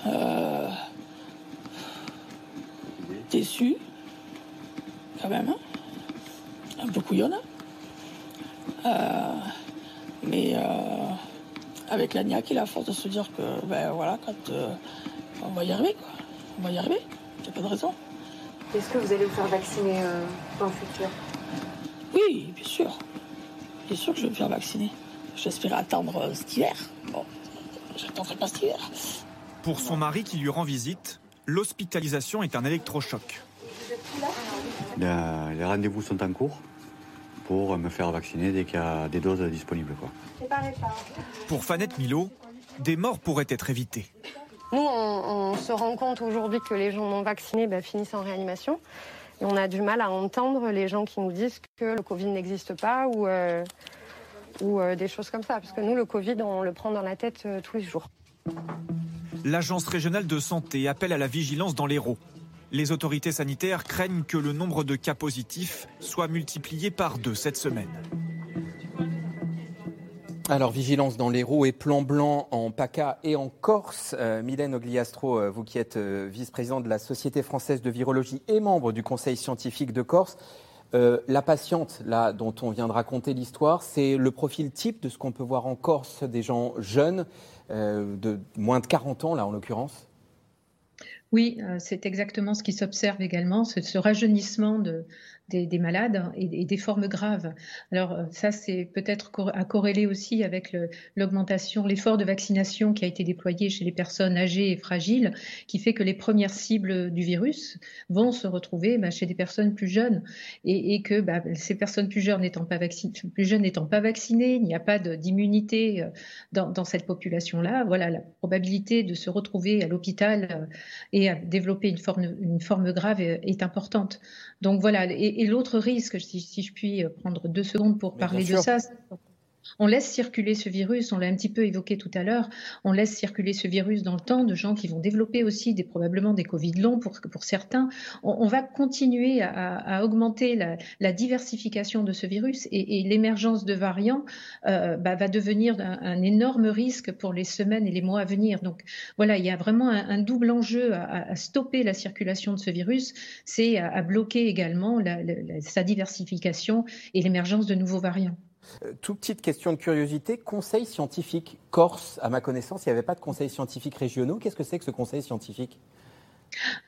Euh... Déçu, quand même, hein? Un peu couillonne. Euh... Mais euh... avec la niaque et la force de se dire que, ben voilà, quand euh, on va y arriver, quoi. On va y arriver, il n'y a pas de raison. Est-ce que vous allez vous faire vacciner euh, dans le futur? Oui, bien sûr. Bien sûr que je vais me faire vacciner. J'espère attendre cet hiver. Bon, j'attendrai pas cet hiver. Pour son mari qui lui rend visite, l'hospitalisation est un électrochoc. Les rendez-vous sont en cours pour me faire vacciner dès qu'il y a des doses disponibles. Quoi. Pour Fanette Milo, des morts pourraient être évitées. Nous, on, on se rend compte aujourd'hui que les gens non vaccinés bah, finissent en réanimation. Et on a du mal à entendre les gens qui nous disent que le Covid n'existe pas ou, euh, ou euh, des choses comme ça. Parce que nous, le Covid, on le prend dans la tête euh, tous les jours. L'Agence régionale de santé appelle à la vigilance dans l'Hérault. Les autorités sanitaires craignent que le nombre de cas positifs soit multiplié par deux cette semaine. Alors, vigilance dans l'Hérault et plan blanc en PACA et en Corse. Euh, Mylène Ogliastro, euh, vous qui êtes euh, vice-présidente de la Société française de virologie et membre du Conseil scientifique de Corse, la patiente là dont on vient de raconter l'histoire, c'est le profil type de ce qu'on peut voir en Corse, des gens jeunes, de moins de 40 ans là en l'occurrence oui, c'est exactement ce qui s'observe également, ce rajeunissement de, des, des malades et, et, des formes graves. Alors euh, ça, c'est peut-être à corréler aussi avec l'augmentation, l'effort de vaccination qui a été déployé chez les personnes âgées et fragiles, qui fait que les premières cibles du virus vont se retrouver bah, chez des personnes plus jeunes et, que bah, ces personnes plus jeunes n'étant pas vaccinées, pas vaccinées, il n'y a pas d'immunité euh, dans, cette population-là. Voilà, la probabilité de se retrouver à l'hôpital euh, et à développer une forme, une forme grave est, est importante. Donc voilà, et, et l'autre risque, si, si, je puis prendre deux secondes pour parler de ça, on laisse circuler ce virus, on l'a un petit peu évoqué tout à l'heure, on laisse circuler ce virus dans le temps de gens qui vont développer aussi des, probablement des Covid longs pour, pour certains. On, on va continuer à, à augmenter la, la, diversification de ce virus et, et l'émergence de variants euh, bah, va devenir un, énorme risque pour les semaines et les mois à venir. Donc voilà, il y a vraiment un, un double enjeu à, à, stopper la circulation de ce virus, c'est à, à, bloquer également la, la, sa diversification et l'émergence de nouveaux variants. Euh, toute petite question de curiosité, conseil scientifique Corse, à ma connaissance, il n'y avait pas de conseil scientifique régionaux. Qu'est-ce que c'est que ce conseil scientifique?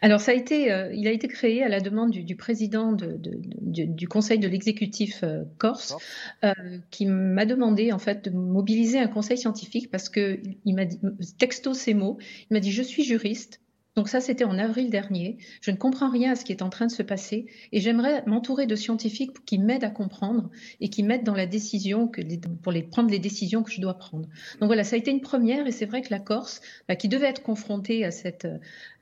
Alors, ça a été, euh, il a été créé à la demande du, du président de, de, de, du conseil de l'exécutif euh, corse, euh, qui m'a demandé en fait de mobiliser un conseil scientifique parce que il m'a dit texto ces mots, il m'a dit je suis juriste, donc ça, c'était en avril dernier. Je ne comprends rien à ce qui est en train de se passer et j'aimerais m'entourer de scientifiques qui m'aident à comprendre et qui m'aident dans la décision que pour les prendre les décisions que je dois prendre. Donc voilà, ça a été une première et c'est vrai que la Corse, bah, qui devait être confrontée à cette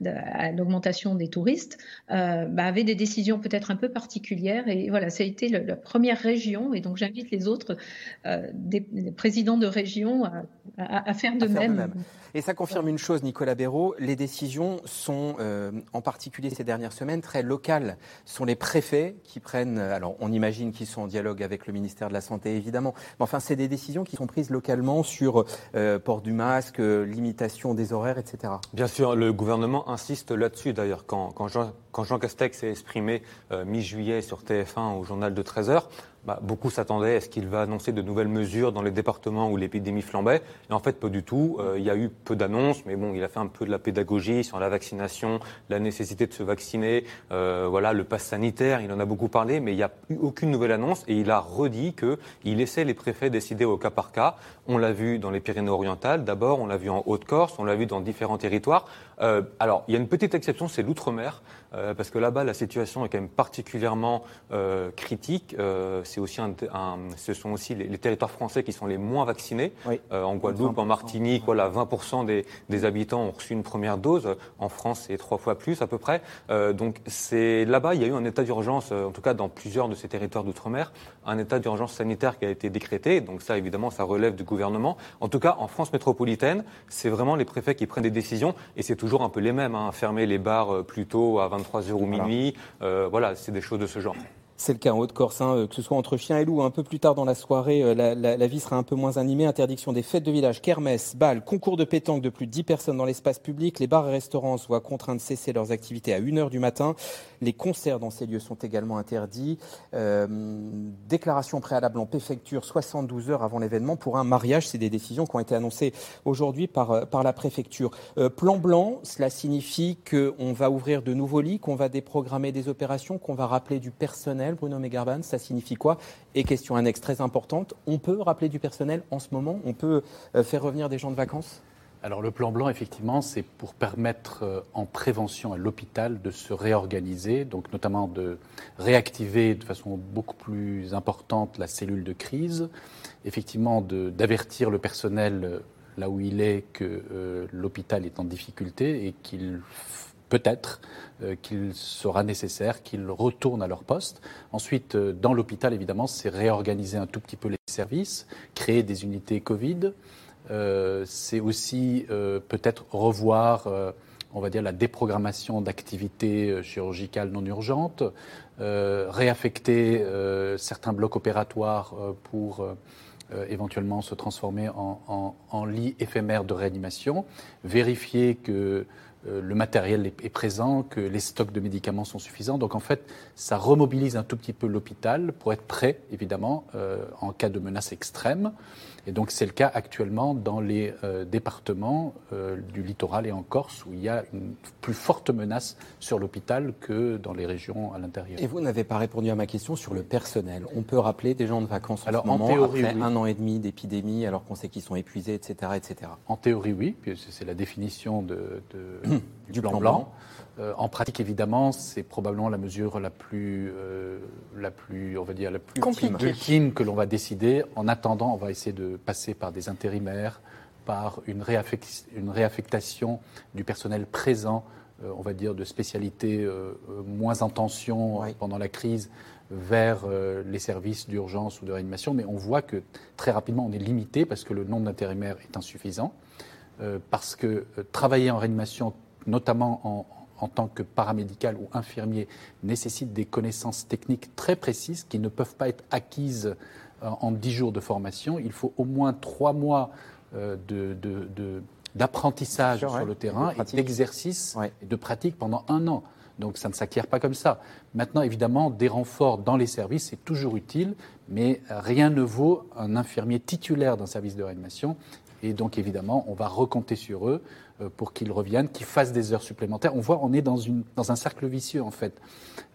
à l'augmentation des touristes, euh, bah, avait des décisions peut-être un peu particulières et voilà, ça a été le, la première région et donc j'invite les autres euh, des, présidents de région à, à, à faire de à même. Faire de même. Et ça confirme une chose, Nicolas Béraud, les décisions sont, euh, en particulier ces dernières semaines, très locales. Ce sont les préfets qui prennent, alors on imagine qu'ils sont en dialogue avec le ministère de la Santé, évidemment, mais enfin, c'est des décisions qui sont prises localement sur euh, port du masque, euh, limitation des horaires, etc. Bien sûr, le gouvernement insiste là-dessus, d'ailleurs, quand, Jean, Castex s'est exprimé mi-juillet sur TF1 au journal de 13h, bah, beaucoup s'attendaient à ce qu'il va annoncer de nouvelles mesures dans les départements où l'épidémie flambait. Et en fait, pas du tout. Euh, il y a eu peu d'annonces, mais bon, il a fait un peu de la pédagogie sur la vaccination, la nécessité de se vacciner, euh, voilà, le pass sanitaire, il en a beaucoup parlé, mais il n'y a eu aucune nouvelle annonce. Et il a redit qu'il laissait les préfets décider au cas par cas. On l'a vu dans les Pyrénées-Orientales, d'abord, on l'a vu en Haute-Corse, on l'a vu dans différents territoires. Euh, alors, il y a une petite exception, c'est l'outre-mer, euh, parce que là-bas, la situation est quand même particulièrement euh, critique. Euh, c'est aussi un, un, ce sont aussi les, les, territoires français qui sont les moins vaccinés. Oui. En Guadeloupe, en Martinique, voilà, 20% des, des, habitants ont reçu une première dose. En France, c'est trois fois plus à peu près. Donc, c'est là-bas, il y a eu un état d'urgence, en tout cas dans plusieurs de ces territoires d'outre-mer, un état d'urgence sanitaire qui a été décrété. Donc ça, évidemment, ça relève du gouvernement. En tout cas, en France métropolitaine, c'est vraiment les préfets qui prennent des décisions, et c'est toujours un peu les mêmes. Hein. Fermer les bars plus tôt à 23h ou minuit, voilà, c'est des choses de ce genre. C'est le cas en Haute-Corse, hein, que ce soit entre chiens et loups. Un peu plus tard dans la soirée, euh, la, vie sera un peu moins animée. Interdiction des fêtes de village, kermesse, balles, concours de pétanque de plus de 10 personnes dans l'espace public. Les bars et restaurants soient contraints de cesser leurs activités à 1h du matin. Les concerts dans ces lieux sont également interdits. Euh, déclaration préalable en préfecture 72 heures avant l'événement pour un mariage. C'est des décisions qui ont été annoncées aujourd'hui euh, par la préfecture. plan blanc, cela signifie qu'on va ouvrir de nouveaux lits, qu'on va déprogrammer des opérations, qu'on va rappeler du personnel Bruno Megarban, ça signifie quoi? Et question annexe très importante, on peut rappeler du personnel en ce moment? On peut euh, faire revenir des gens de vacances? Alors le plan blanc, effectivement, c'est pour permettre euh, en prévention à l'hôpital de se réorganiser, donc notamment de réactiver de façon beaucoup plus importante la cellule de crise, effectivement d'avertir le personnel euh, là où il est que l'hôpital est en difficulté et qu'il peut-être euh, qu'il sera nécessaire qu'ils retournent à leur poste. Ensuite, euh, dans l'hôpital, évidemment, c'est réorganiser un tout petit peu les services, créer des unités Covid. Euh, c'est aussi peut-être revoir, on va dire, la déprogrammation d'activités chirurgicales non urgentes, réaffecter certains blocs opératoires pour éventuellement se transformer en, en, en lit éphémère de réanimation, vérifier que le matériel est, présent, que les stocks de médicaments sont suffisants. Donc en fait, ça remobilise un tout petit peu l'hôpital pour être prêt, évidemment, euh, en cas de menace extrême. Et donc c'est le cas actuellement dans les euh, départements euh, du littoral et en Corse où il y a une plus forte menace sur l'hôpital que dans les régions à l'intérieur. Et vous n'avez pas répondu à ma question sur le personnel. On peut rappeler des gens de vacances en ce moment, théorie, après un an et demi d'épidémie, alors qu'on sait qu'ils sont épuisés, etc., etc. En théorie, oui, c'est la définition de, du plan, blanc. Euh, en pratique, évidemment, c'est probablement la mesure la plus, euh, la plus, on va dire, la plus ultime que l'on va décider. En attendant, on va essayer de passer par des intérimaires, par une, une réaffectation du personnel présent, euh, on va dire, de spécialités moins en tension pendant la crise vers les services d'urgence ou de réanimation. Mais on voit que très rapidement, on est limité parce que le nombre d'intérimaires est insuffisant. parce que travailler en réanimation, notamment en, en tant que paramédical ou infirmier nécessite des connaissances techniques très précises qui ne peuvent pas être acquises euh, en dix jours de formation. Il faut au moins trois mois euh, d'apprentissage sur le terrain et d'exercice et de pratique pendant un an. Donc ça ne s'acquiert pas comme ça. Maintenant, évidemment, des renforts dans les services, c'est toujours utile, mais rien ne vaut un infirmier titulaire d'un service de réanimation. Et donc, évidemment, on va recompter sur eux pour qu'ils reviennent, qu'ils fassent des heures supplémentaires. On voit, on est dans, un cercle vicieux, en fait.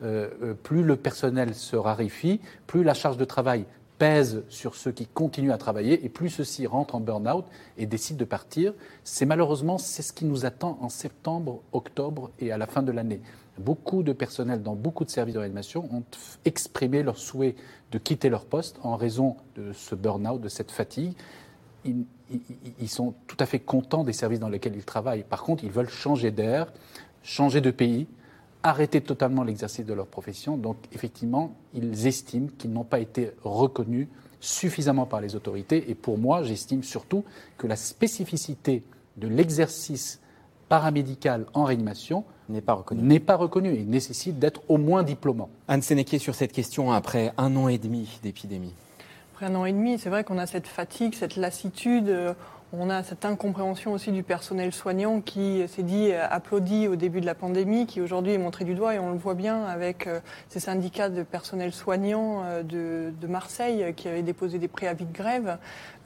Euh, euh, plus le personnel se raréfie, plus la charge de travail pèse sur ceux qui continuent à travailler et plus ceux-ci rentrent en burn-out et décident de partir. C'est malheureusement c'est ce qui nous attend en septembre, octobre et à la fin de l'année. Beaucoup de personnel dans beaucoup de services de réanimation ont exprimé leur souhait de quitter leur poste en raison de ce burn-out, de cette fatigue ils, sont tout à fait contents des services dans lesquels ils travaillent. Par contre, ils veulent changer d'air, changer de pays, arrêter totalement l'exercice de leur profession. Donc, effectivement, ils estiment qu'ils n'ont pas été reconnus suffisamment par les autorités. Et pour moi, j'estime surtout que la spécificité de l'exercice paramédical en réanimation n'est pas reconnue. N'est pas et nécessite d'être au moins diplômant. Anne Sénéquier sur cette question après un an et demi d'épidémie un an et demi, c'est vrai qu'on a cette fatigue, cette lassitude. Euh, on a cette incompréhension aussi du personnel soignant qui s'est dit euh, applaudi au début de la pandémie, qui aujourd'hui est montré du doigt et on le voit bien avec euh, ces syndicats de personnel soignant de, de Marseille qui avaient déposé des préavis de grève.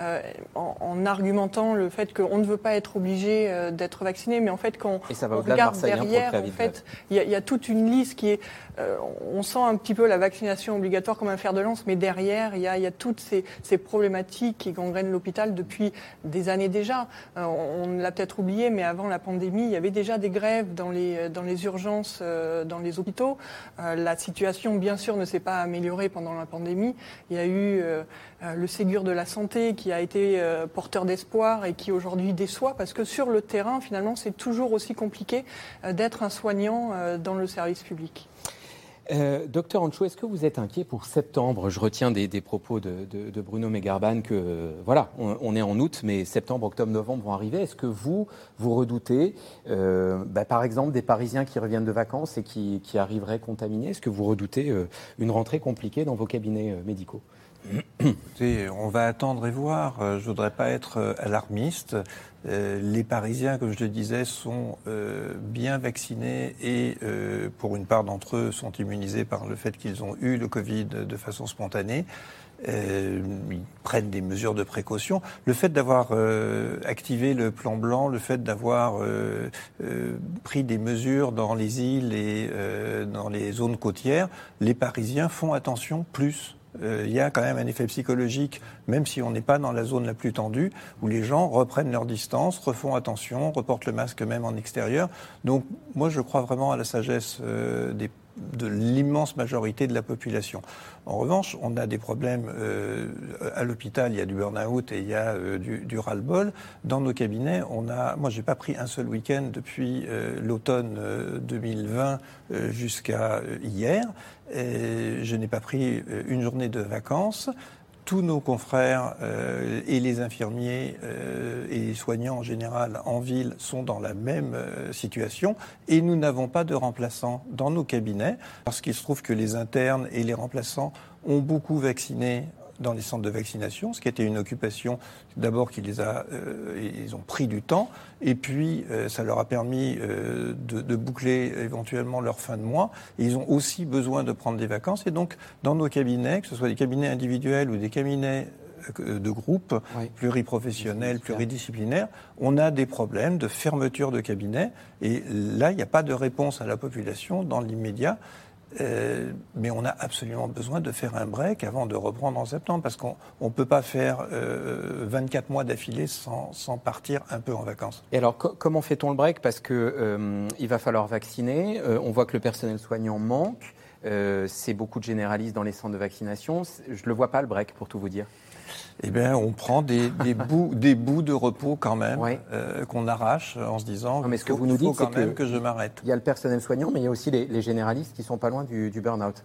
Euh, en, argumentant le fait qu'on ne veut pas être obligé euh, d'être vacciné, mais en fait quand on regarde derrière, en fait, il y, a toute une liste qui est, euh, on sent un petit peu la vaccination obligatoire comme un fer de lance, mais derrière il y a, toutes ces, problématiques qui gangrènent l'hôpital depuis des années déjà. on l'a peut-être oublié, mais avant la pandémie, il y avait déjà des grèves dans les dans les urgences, dans les hôpitaux. la situation, bien sûr, ne s'est pas améliorée pendant la pandémie. Il y a eu le Ségur de la santé qui a été euh, porteur d'espoir et qui aujourd'hui déçoit parce que sur le terrain, finalement, c'est toujours aussi compliqué euh, d'être un soignant euh, dans le service public. Euh, docteur Anchou, est-ce que vous êtes inquiet pour septembre? Je retiens des, propos de, Bruno Megarban que, voilà, on, est en août, mais septembre, octobre, novembre vont arriver. Est-ce que vous, vous redoutez, euh, bah, par exemple, des Parisiens qui reviennent de vacances et qui, arriveraient contaminés? Est-ce que vous redoutez euh, une rentrée compliquée dans vos cabinets médicaux? On va attendre et voir. Je ne voudrais pas être alarmiste. Euh, les Parisiens, comme je le disais, sont euh, bien vaccinés et euh, pour une part d'entre eux sont immunisés par le fait qu'ils ont eu le Covid de façon spontanée. ils prennent des mesures de précaution. Le fait d'avoir activé le plan blanc, le fait d'avoir pris des mesures dans les îles et dans les zones côtières, les Parisiens font attention plus euh, il y a quand même un effet psychologique, même si on n'est pas dans la zone la plus tendue, où les gens reprennent leur distance, refont attention, reportent le masque même en extérieur. Donc moi, je crois vraiment à la sagesse euh, de l'immense majorité de la population. En revanche, on a des problèmes euh, à l'hôpital, il y a du burn-out et il y a du, du ras-le-bol. Dans nos cabinets, on a, moi, j'ai pas pris un seul week-end depuis l'automne 2020 jusqu'à hier je n'ai pas pris euh, une journée de vacances. Tous nos confrères euh, et les infirmiers euh, et les soignants en général en ville sont dans la même situation. Et nous n'avons pas de remplaçants dans nos cabinets parce qu'il se trouve que les internes et les remplaçants ont beaucoup vacciné dans les centres de vaccination, ce qui était une occupation d'abord qui les a, euh, ils ont pris du temps, et puis euh, ça leur a permis euh, de, de, boucler éventuellement leur fin de mois. Et ils ont aussi besoin de prendre des vacances, et donc dans nos cabinets, que ce soit des cabinets individuels ou des cabinets de groupe, pluriprofessionnels, pluridisciplinaires, on a des problèmes de fermeture de cabinets. Et là, il n'y a pas de réponse à la population dans l'immédiat. Euh, mais on a absolument besoin de faire un break avant de reprendre en septembre, parce qu'on ne peut pas faire 24 euh, mois d'affilée sans, sans, partir un peu en vacances. Et alors, comment fait-on le break? Parce qu'il euh, va falloir vacciner, on voit que le personnel soignant manque, c'est beaucoup de généralistes dans les centres de vaccination. Je ne le vois pas le break, pour tout vous dire eh bien, on prend des, bouts, des bouts de repos quand même, euh, qu'on arrache en se disant mais ce que vous nous dites, c'est que, que je m'arrête. Il y a le personnel soignant, mais il y a aussi les, généralistes qui sont pas loin du, du burn-out.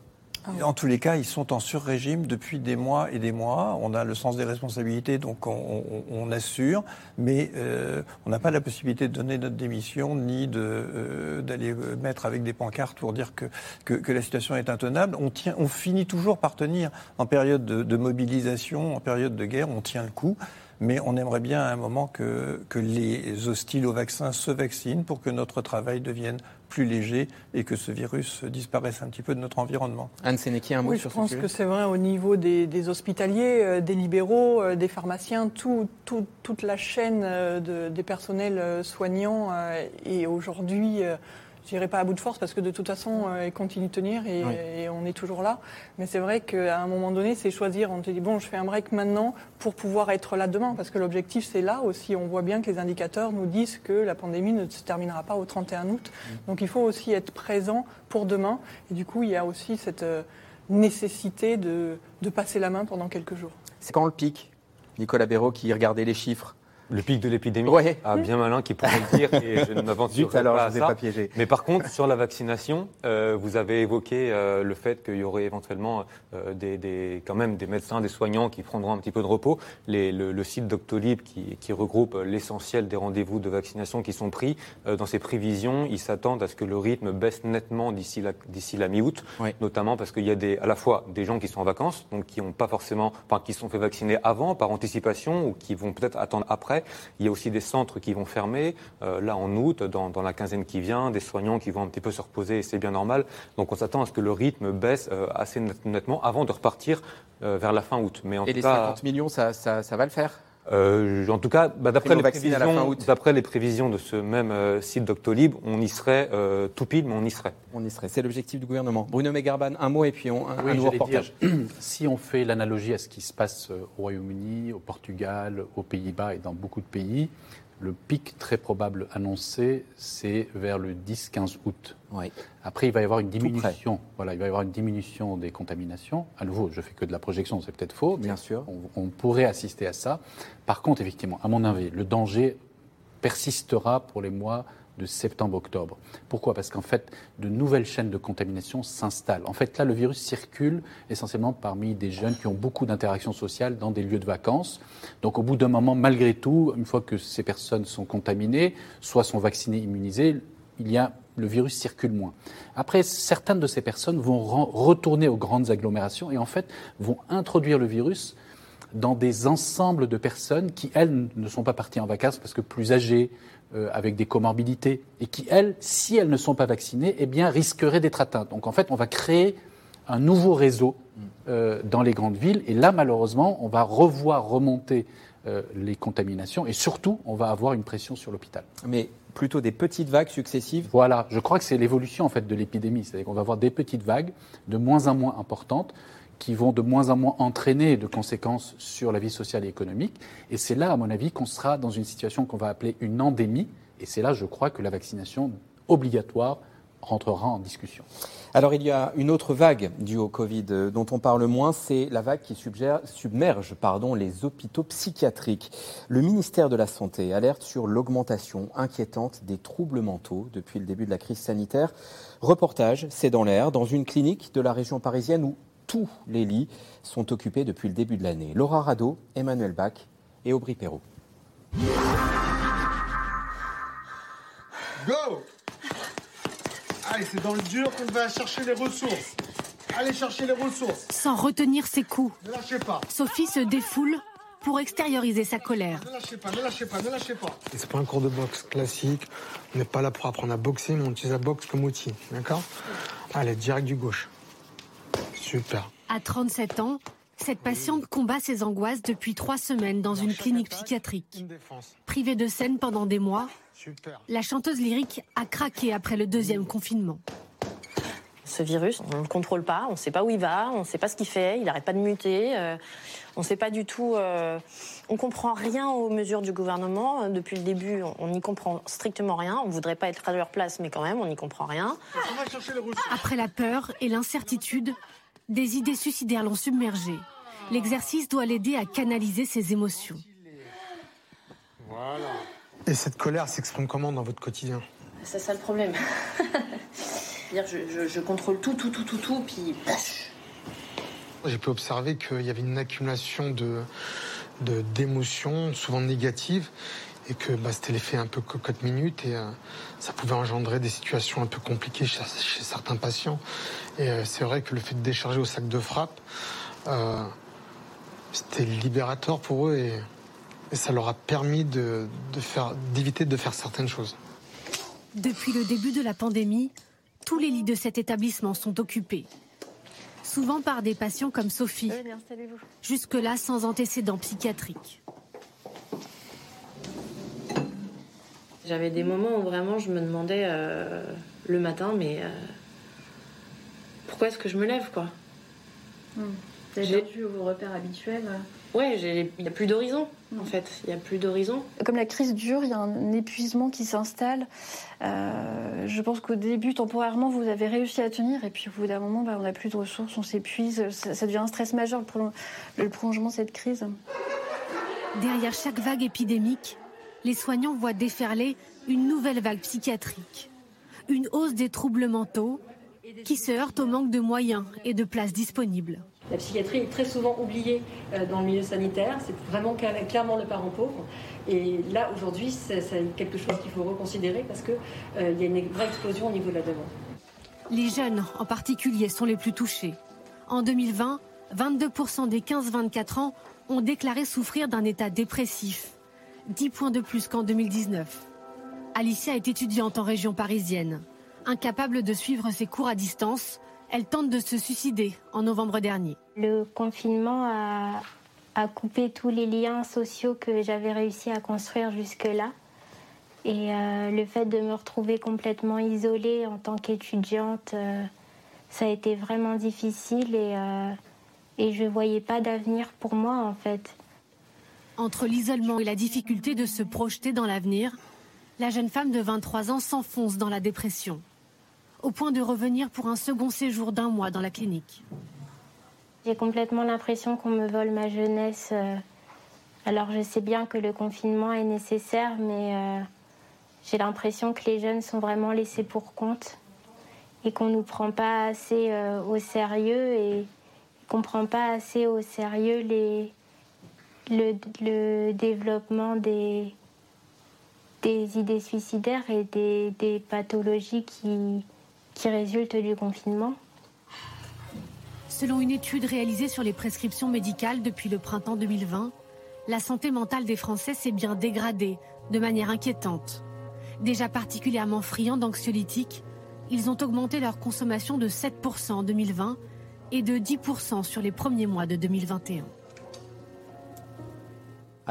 En tous les cas, ils sont en sur-régime depuis des mois et des mois. On a le sens des responsabilités, donc on, assure, mais euh, on n'a pas la possibilité de donner notre démission ni euh, d'aller mettre avec des pancartes pour dire que, que, la situation est intenable. On, tient, on finit toujours par tenir en période de, de mobilisation, en période de guerre, on tient le coup mais on aimerait bien à un moment que, que, les hostiles au vaccin se vaccinent pour que notre travail devienne plus léger et que ce virus disparaisse un petit peu de notre environnement. Anne Sénéquier, un mot oui, sur je pense que c'est vrai au niveau des, hospitaliers, euh, des libéraux, euh, des pharmaciens, tout, toute la chaîne euh, des personnels soignants est aujourd'hui je n'irai pas à bout de force parce que de toute façon, euh, il continue de tenir et, on est toujours là. Mais c'est vrai qu'à un moment donné, c'est choisir. On te dit, bon, je fais un break maintenant pour pouvoir être là demain. Parce que l'objectif, c'est là aussi. On voit bien que les indicateurs nous disent que la pandémie ne se terminera pas au 31 août. Mm. Donc il faut aussi être présent pour demain. Et du coup, il y a aussi cette euh, nécessité de, de passer la main pendant quelques jours. C'est quand le pic Nicolas Béraud qui regardait les chiffres le pic de l'épidémie ouais. Ah, bien malin qui pourrait le dire et je ne m'aventurerai pas à ça. Pas piégé. Mais par contre, sur la vaccination, euh, vous avez évoqué euh, le fait qu'il y aurait éventuellement euh, des, des, quand même des médecins, des soignants qui prendront un petit peu de repos. Les, le, le, site Doctolib qui, qui regroupe l'essentiel des rendez-vous de vaccination qui sont pris, dans ses prévisions, ils s'attendent à ce que le rythme baisse nettement d'ici la, d'ici la mi-août, notamment parce qu'il y a des, à la fois des gens qui sont en vacances, donc qui n'ont pas forcément, enfin, qui sont fait vacciner avant par anticipation ou qui vont peut-être attendre après il y a aussi des centres qui vont fermer, euh, là en août, dans, la quinzaine qui vient, des soignants qui vont un petit peu se reposer, et c'est bien normal. Donc on s'attend à ce que le rythme baisse euh, assez nettement avant de repartir euh, vers la fin août. Mais en et les 50 millions, ça va le faire? Euh, en tout cas, bah, d'après les, prévisions, d'après les prévisions de ce même euh, site Doctolib, on y serait euh, tout pile, mais on y serait. On y serait. C'est l'objectif du gouvernement. Bruno Megarban, un mot et puis on, un, nouveau reportage. si on fait l'analogie à ce qui se passe au Royaume-Uni, au Portugal, aux Pays-Bas et dans beaucoup de pays, le pic très probable annoncé, c'est vers le 10-15 août. Oui. Après, il va y avoir une diminution. Voilà, il va y avoir une diminution des contaminations. À nouveau, je fais que de la projection, c'est peut-être faux, bien sûr. On, pourrait assister à ça. Par contre, effectivement, à mon avis, le danger persistera pour les mois de septembre-octobre. Pourquoi? Parce qu'en fait, de nouvelles chaînes de contamination s'installent. En fait, là, le virus circule essentiellement parmi des jeunes qui ont beaucoup d'interactions sociales dans des lieux de vacances. Donc, au bout d'un moment, malgré tout, une fois que ces personnes sont contaminées, soit sont vaccinées, immunisées, il y a le virus circule moins. Après, certaines de ces personnes vont retourner aux grandes agglomérations et en fait vont introduire le virus dans des ensembles de personnes qui, elles, ne sont pas parties en vacances parce que plus âgées, euh, avec des comorbidités, et qui, elles, si elles ne sont pas vaccinées, eh bien, risqueraient d'être atteintes. Donc, en fait, on va créer un nouveau réseau euh, dans les grandes villes, et là, malheureusement, on va revoir remonter euh, les contaminations, et surtout, on va avoir une pression sur l'hôpital. Mais plutôt des petites vagues successives? Voilà, je crois que c'est l'évolution en fait de l'épidémie, c'est-à-dire qu'on va avoir des petites vagues de moins en moins importantes qui vont de moins en moins entraîner de conséquences sur la vie sociale et économique. Et c'est là, à mon avis, qu'on sera dans une situation qu'on va appeler une endémie. Et c'est là, je crois, que la vaccination obligatoire rentrera en discussion. Alors il y a une autre vague due au Covid euh, dont on parle moins, c'est la vague qui submerge les hôpitaux psychiatriques. Le ministère de la Santé alerte sur l'augmentation inquiétante des troubles mentaux depuis le début de la crise sanitaire. Reportage, c'est dans l'air, dans une clinique de la région parisienne où tous les lits sont occupés depuis le début de l'année. Laura Rado, Emmanuel Bach et Aubry Perrault. Go Allez, c'est dans le dur qu'on va chercher les ressources. Allez chercher les ressources. Sans retenir ses coups. Ne lâchez pas. Sophie se défoule pour extérioriser sa colère. Ne lâchez pas, ne lâchez pas, ne lâchez pas. C'est pas un cours de boxe classique. On n'est pas là pour apprendre à boxer, mais on utilise la boxe comme outil. D'accord? Allez, direct du gauche. Super. À 37 ans, cette patiente combat ses angoisses depuis trois semaines dans une clinique psychiatrique. Privée de scène pendant des mois, la chanteuse lyrique a craqué après le deuxième confinement. Ce virus, on ne le contrôle pas, on ne sait pas où il va, on ne sait pas ce qu'il fait, il n'arrête pas de muter, euh, on ne sait pas du tout, euh, on comprend rien aux mesures du gouvernement. Depuis le début, on n'y comprend strictement rien. On ne voudrait pas être à leur place, mais quand même, on n'y comprend rien. Après la peur et l'incertitude, des idées suicidaires l'ont submergé. L'exercice doit l'aider à canaliser ses émotions. Voilà. Et cette colère s'exprime comment dans votre quotidien? C'est ça le problème. dire je, je, contrôle tout, tout, tout, tout, tout, puis. J'ai pu observer qu'il y avait une accumulation de, d'émotions, souvent négatives, et que bah, c'était l'effet un peu cocotte minute et euh, ça pouvait engendrer des situations un peu compliquées chez, certains patients. Et euh, c'est vrai que le fait de décharger au sac de frappe, euh, c'était libérateur pour eux et, ça leur a permis de, faire, d'éviter de faire certaines choses. Depuis le début de la pandémie, tous les lits de cet établissement sont occupés. Souvent par des patients comme Sophie, jusque-là sans antécédents psychiatriques. J'avais des moments où vraiment je me demandais euh, le matin, mais euh, pourquoi est-ce que je me lève, quoi hmm. J'ai perdu vos repères habituels Ouais, il n'y a plus d'horizon, en fait. Il n'y a plus d'horizon. Comme la crise dure, il y a un épuisement qui s'installe. Euh, je pense qu'au début, temporairement, vous avez réussi à tenir. Et puis, au bout d'un moment, bah, on n'a plus de ressources, on s'épuise. Ça, devient un stress majeur, le prolongement de cette crise. Derrière chaque vague épidémique, les soignants voient déferler une nouvelle vague psychiatrique. Une hausse des troubles mentaux qui se heurte au manque de moyens et de places disponibles. La psychiatrie est très souvent oubliée euh, dans le milieu sanitaire, c'est vraiment clairement le parent pauvre. Et là, aujourd'hui, c'est quelque chose qu'il faut reconsidérer parce qu'il euh, y a une vraie explosion au niveau de la demande. Les jeunes, en particulier, sont les plus touchés. En 2020, 22% des 15-24 ans ont déclaré souffrir d'un état dépressif. 10 points de plus qu'en 2019. Alicia est étudiante en région parisienne. Incapable de suivre ses cours à distance, elle tente de se suicider en novembre dernier. Le confinement a, coupé tous les liens sociaux que j'avais réussi à construire jusque-là. Et euh, le fait de me retrouver complètement isolée en tant qu'étudiante, euh, ça a été vraiment difficile et, euh, et je ne voyais pas d'avenir pour moi en fait. Entre l'isolement et la difficulté de se projeter dans l'avenir, la jeune femme de 23 ans s'enfonce dans la dépression, au point de revenir pour un second séjour d'un mois dans la clinique. J'ai complètement l'impression qu'on me vole ma jeunesse. Euh, alors je sais bien que le confinement est nécessaire, mais euh, j'ai l'impression que les jeunes sont vraiment laissés pour compte et qu'on ne nous prend pas assez euh, au sérieux et qu'on ne prend pas assez au sérieux les, le, développement des, idées suicidaires et des, des pathologies qui, qui résultent du confinement. Selon une étude réalisée sur les prescriptions médicales depuis le printemps 2020, la santé mentale des Français s'est bien dégradée de manière inquiétante. Déjà particulièrement friands d'anxiolytiques, ils ont augmenté leur consommation de 7% en 2020 et de 10% sur les premiers mois de 2021.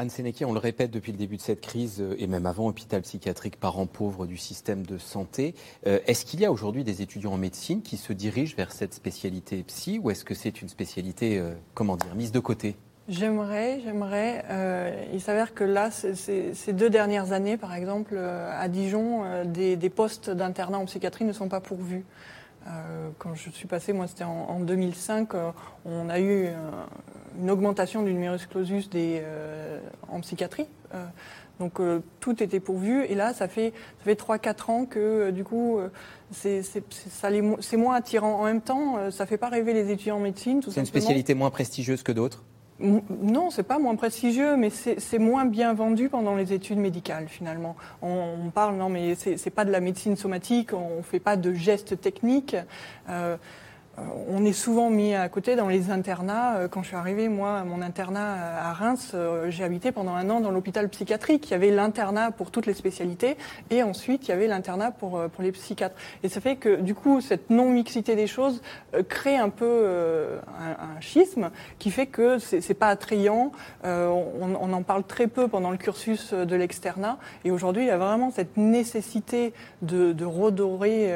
Anne Sénéquier, on le répète depuis le début de cette crise, euh, et même avant, hôpital psychiatrique parent pauvre du système de santé. Euh, est-ce qu'il y a aujourd'hui des étudiants en médecine qui se dirigent vers cette spécialité psy, ou est-ce que c'est une spécialité, euh, comment dire, mise de côté? J'aimerais, j'aimerais. il s'avère que là, ces deux dernières années, par exemple, à Dijon, des, postes d'internat en psychiatrie ne sont pas pourvus. Quand je suis passée, moi c'était en, 2005, on a eu une augmentation du numerus clausus des, euh, en psychiatrie. Euh, donc euh, tout était pourvu. Et là, ça fait, ça fait 3-4 ans que du coup, c'est moins attirant. En même temps, ça ne fait pas rêver les étudiants en médecine. C'est une spécialité moins prestigieuse que d'autres non, c'est pas moins prestigieux, mais c'est moins bien vendu pendant les études médicales finalement. On, parle, non, mais c'est pas de la médecine somatique, on fait pas de gestes techniques. Euh, on est souvent mis à côté dans les internats. Euh, quand je suis arrivée, moi, mon internat à Reims, euh, j'ai habité pendant un an dans l'hôpital psychiatrique. Il y avait l'internat pour toutes les spécialités et ensuite il y avait l'internat pour, les psychiatres. Et ça fait que du coup, cette non-mixité des choses crée un peu un, schisme qui fait que c'est pas attrayant. On, en parle très peu pendant le cursus de l'externat. Et aujourd'hui, il y a vraiment cette nécessité de, redorer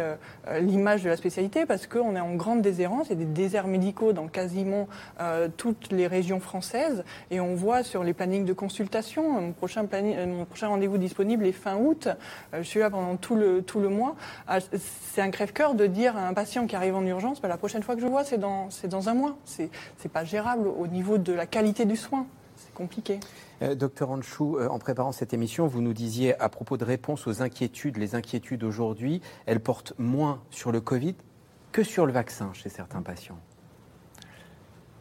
l'image de la spécialité parce qu'on est en grande déshérence et des déserts médicaux dans quasiment euh, toutes les régions françaises. Et on voit sur les plannings de consultation, mon prochain, euh, rendez-vous disponible est fin août. Euh, je suis là pendant tout le, mois. Ah, c'est un crève-cœur de dire à un patient qui arrive en urgence, bah, la prochaine fois que je vois, c'est dans, un mois. C'est pas gérable au niveau de la qualité du soin. C'est compliqué. docteur Anchou, en préparant cette émission, vous nous disiez à propos de réponse aux inquiétudes, les inquiétudes aujourd'hui, elles portent moins sur le Covid que sur le vaccin chez certains patients.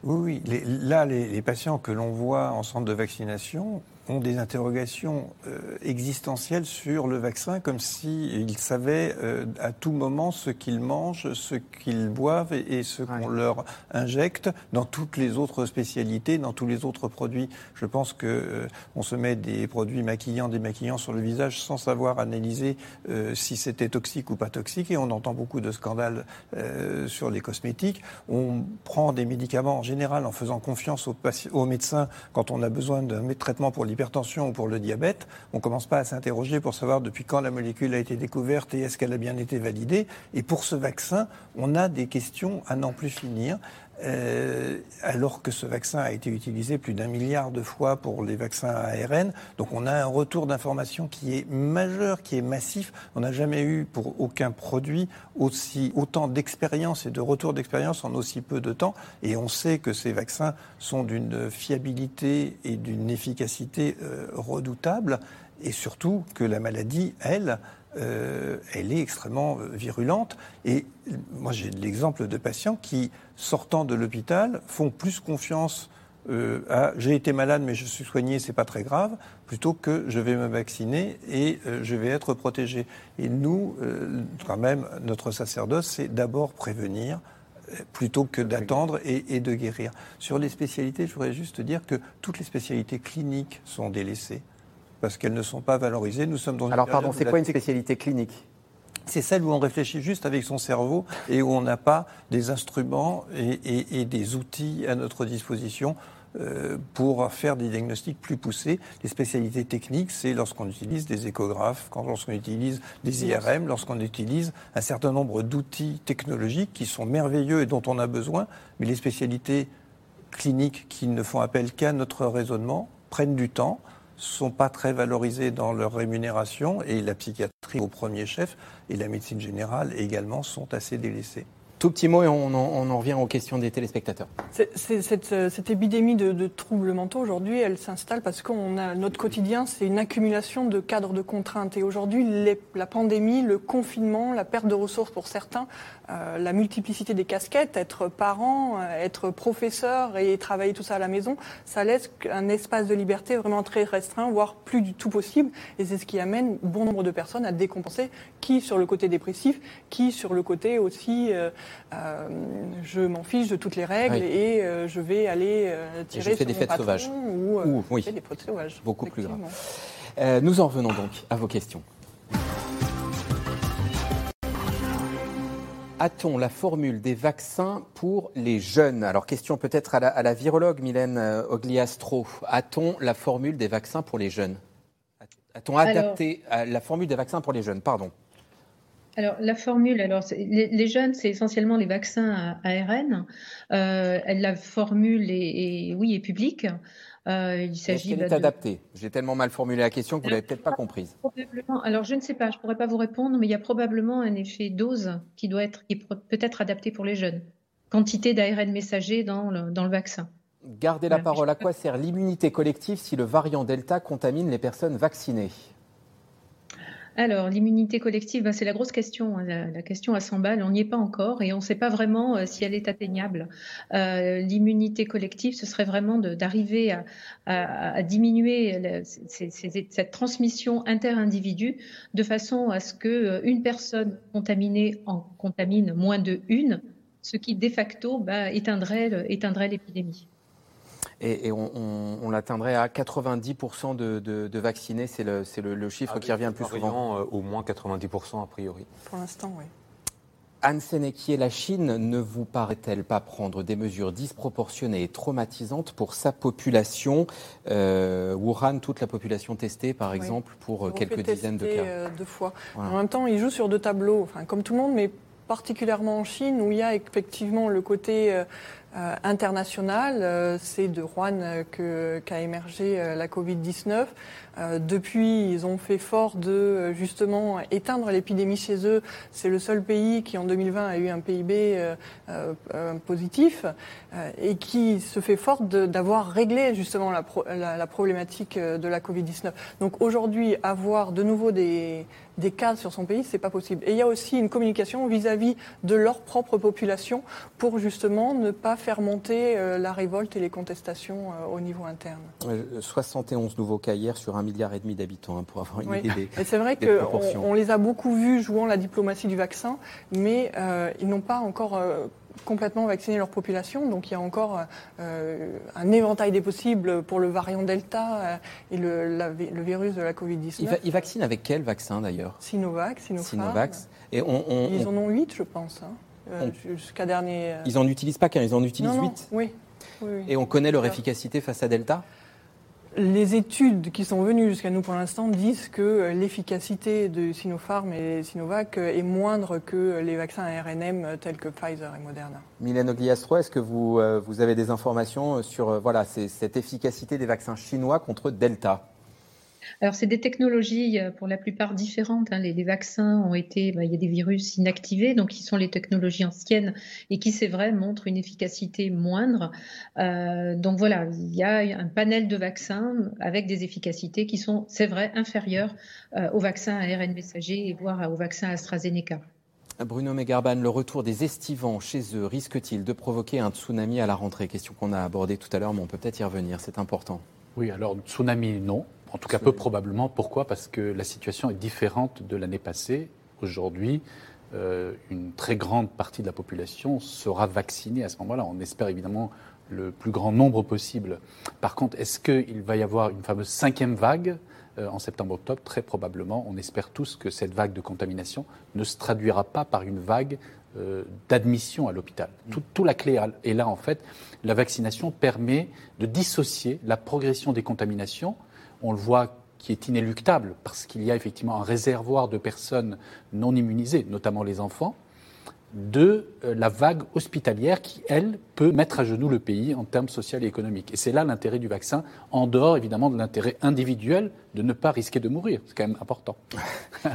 Oui, là, les, patients que l'on voit en centre de vaccination ont des interrogations euh, existentielles sur le vaccin, comme s'ils savaient euh, à tout moment ce qu'ils mangent, ce qu'ils boivent et, ce qu'on leur injecte dans toutes les autres spécialités, dans tous les autres produits. Je pense que euh, on se met des produits maquillants, démaquillants sur le visage sans savoir analyser si c'était toxique ou pas toxique, et on entend beaucoup de scandales sur les cosmétiques. On prend des médicaments en général en faisant confiance aux, aux médecins quand on a besoin d'un traitement pour l'hypertension ou pour le diabète, on ne commence pas à s'interroger pour savoir depuis quand la molécule a été découverte et est-ce qu'elle a bien été validée. Et pour ce vaccin, on a des questions à n'en plus finir. Euh, alors que ce vaccin a été utilisé plus d'un milliard de fois pour les vaccins ARN. Donc on a un retour d'information qui est majeur, qui est massif. On n'a jamais eu pour aucun produit aussi autant d'expérience et de retour d'expérience en aussi peu de temps. Et on sait que ces vaccins sont d'une fiabilité et d'une efficacité euh, redoutable. Et surtout que la maladie, elle, euh, elle est extrêmement euh, virulente. Et moi, j'ai l'exemple de patients qui, sortant de l'hôpital, font plus confiance euh, à j'ai été malade mais je suis soigné, c'est pas très grave, plutôt que je vais me vacciner et je vais être protégé. Et nous, quand même, notre sacerdoce, c'est d'abord prévenir plutôt que d'attendre et, et, de guérir. Sur les spécialités, je voudrais juste dire que toutes les spécialités cliniques sont délaissées parce qu'elles ne sont pas valorisées. Nous sommes dans Alors, pardon, c'est quoi une spécialité clinique? C'est celle où on réfléchit juste avec son cerveau et où on n'a pas des instruments et, des outils à notre disposition euh, pour faire des diagnostics plus poussés. Les spécialités techniques, c'est lorsqu'on utilise des échographes, quand lorsqu'on utilise des IRM, lorsqu'on utilise un certain nombre d'outils technologiques qui sont merveilleux et dont on a besoin, mais les spécialités cliniques qui ne font appel qu'à notre raisonnement prennent du temps sont pas très valorisés dans leur rémunération et la psychiatrie au premier chef et la médecine générale également sont assez délaissés. Tout petit mot et on en, revient aux questions des téléspectateurs. cette, épidémie de, troubles mentaux, aujourd'hui, elle s'installe parce a notre quotidien, c'est une accumulation de cadres de contraintes. Et aujourd'hui, la pandémie, le confinement, la perte de ressources pour certains, euh, la multiplicité des casquettes, être parent, euh, être professeur et travailler tout ça à la maison, ça laisse un espace de liberté vraiment très restreint, voire plus du tout possible. Et c'est ce qui amène bon nombre de personnes à décompenser, qui sur le côté dépressif, qui sur le côté aussi... Euh, euh, je m'en fiche de toutes les règles et euh, je vais aller euh, tirer je fais des fêtes sauvages. Ou, oui. des fêtes sauvages. Beaucoup plus grave. nous en revenons donc à vos questions. A-t-on la formule des vaccins pour les jeunes? Alors, question peut-être à, la, virologue Mylène Ogliastro. A-t-on la formule des vaccins pour les jeunes? A-t-on adapté la formule des vaccins pour les jeunes? Pardon. Alors, la formule, alors, les, jeunes, c'est essentiellement les vaccins à ARN. Euh, la formule est, oui, est publique. Euh, il s'agit. Est-ce est adaptée? J'ai tellement mal formulé la question que vous l'avez peut-être pas comprise. Alors, je ne sais pas, je pourrais pas vous répondre, mais il y a probablement un effet dose qui doit être, qui peut être adapté pour les jeunes. Quantité d'ARN messager dans le, dans le vaccin. Gardez la parole. À quoi sert l'immunité collective si le variant Delta contamine les personnes vaccinées? Alors, l'immunité collective, ben, c'est la grosse question. Hein, la, question à 100 balles, on n'y est pas encore et on ne sait pas vraiment euh, si elle est atteignable. Euh, l'immunité collective, ce serait vraiment d'arriver à, diminuer cette transmission inter-individu de façon à ce qu'une euh, personne contaminée en contamine moins de une, ce qui de facto ben, éteindrait l'épidémie et, on, l'atteindrait à 90% de, vaccinés. C'est le, chiffre qui revient le plus souvent. Euh, au moins 90% a priori. Pour l'instant, oui. Anne Sénéquier, la Chine ne vous paraît-elle pas prendre des mesures disproportionnées et traumatisantes pour sa population? Euh, Wuhan, toute la population testée, par exemple, pour euh, quelques dizaines de cas. deux fois. En même temps, il joue sur deux tableaux, enfin, comme tout le monde, mais particulièrement en Chine, où il y a effectivement le côté euh, international. Euh, c'est de Wuhan qu'a émergé euh, la Covid-19. depuis, ils ont fait fort de justement éteindre l'épidémie chez eux. C'est le seul pays qui en 2020 a eu un PIB positif et qui se fait fort d'avoir réglé justement la, problématique de la Covid-19. Donc aujourd'hui, avoir de nouveau des, des cas sur son pays, c'est pas possible. Et il y a aussi une communication vis-à-vis de leur propre population pour justement ne pas faire monter euh, la révolte et les contestations euh, au niveau interne. 71 nouveaux cas hier sur un milliard et demi d'habitants, hein, pour avoir une idée des, C'est vrai qu'on on les a beaucoup vus jouant la diplomatie du vaccin, mais euh, ils n'ont pas encore complètement vacciné leur population. Donc il y a encore un éventail des possibles pour le variant Delta et le, le, virus de la Covid-19. Ils, vaccinent avec quel vaccin d'ailleurs? Sinovac, Sinopharm. Sinovac. Et on, Ils en ont 8, je pense. Hein. Euh, jusqu'à dernier. Euh, ils n'en utilisent pas qu'un, ils en utilisent huit. Oui. Et on connaît leur efficacité face à Delta? Les études qui sont venues jusqu'à nous pour l'instant disent que euh, l'efficacité de Sinopharm et Sinovac est moindre que les vaccins ARNM tels que Pfizer et Moderna. Mylène Ogliastro, est-ce que vous, vous avez des informations sur voilà, cette efficacité des vaccins chinois contre Delta? Alors, c'est des technologies euh, pour la plupart différentes. Hein. Les, vaccins ont été, bah, il y a des virus inactivés, donc qui sont les technologies anciennes et qui, c'est vrai, montrent une efficacité moindre. Euh, donc voilà, il y a un panel de vaccins avec des efficacités qui sont, c'est vrai, inférieures euh, aux vaccins ARN messager et voire aux vaccins AstraZeneca. Bruno Megarban, le retour des estivants chez eux risque-t-il de provoquer un tsunami à la rentrée? Question qu'on a abordée tout à l'heure, mais on peut peut-être y revenir, c'est important. Oui, alors tsunami, non. En tout cas, peu probablement. Pourquoi? Parce que la situation est différente de l'année passée. Aujourd'hui, euh, une très grande partie de la population sera vaccinée à ce moment-là. On espère évidemment le plus grand nombre possible. Par contre, est-ce qu'il va y avoir une fameuse cinquième vague euh, en septembre-octobre? Très probablement. On espère tous que cette vague de contamination ne se traduira pas par une vague euh, d'admission à l'hôpital. Toute tout la clé est là, en fait. La vaccination permet de dissocier la progression des contaminations on le voit, qui est inéluctable, parce qu'il y a effectivement un réservoir de personnes non immunisées, notamment les enfants, de euh, la vague hospitalière qui, elle, peut mettre à genoux le pays en termes social et économiques. Et c'est là l'intérêt du vaccin, en dehors évidemment de l'intérêt individuel de ne pas risquer de mourir. C'est quand même important.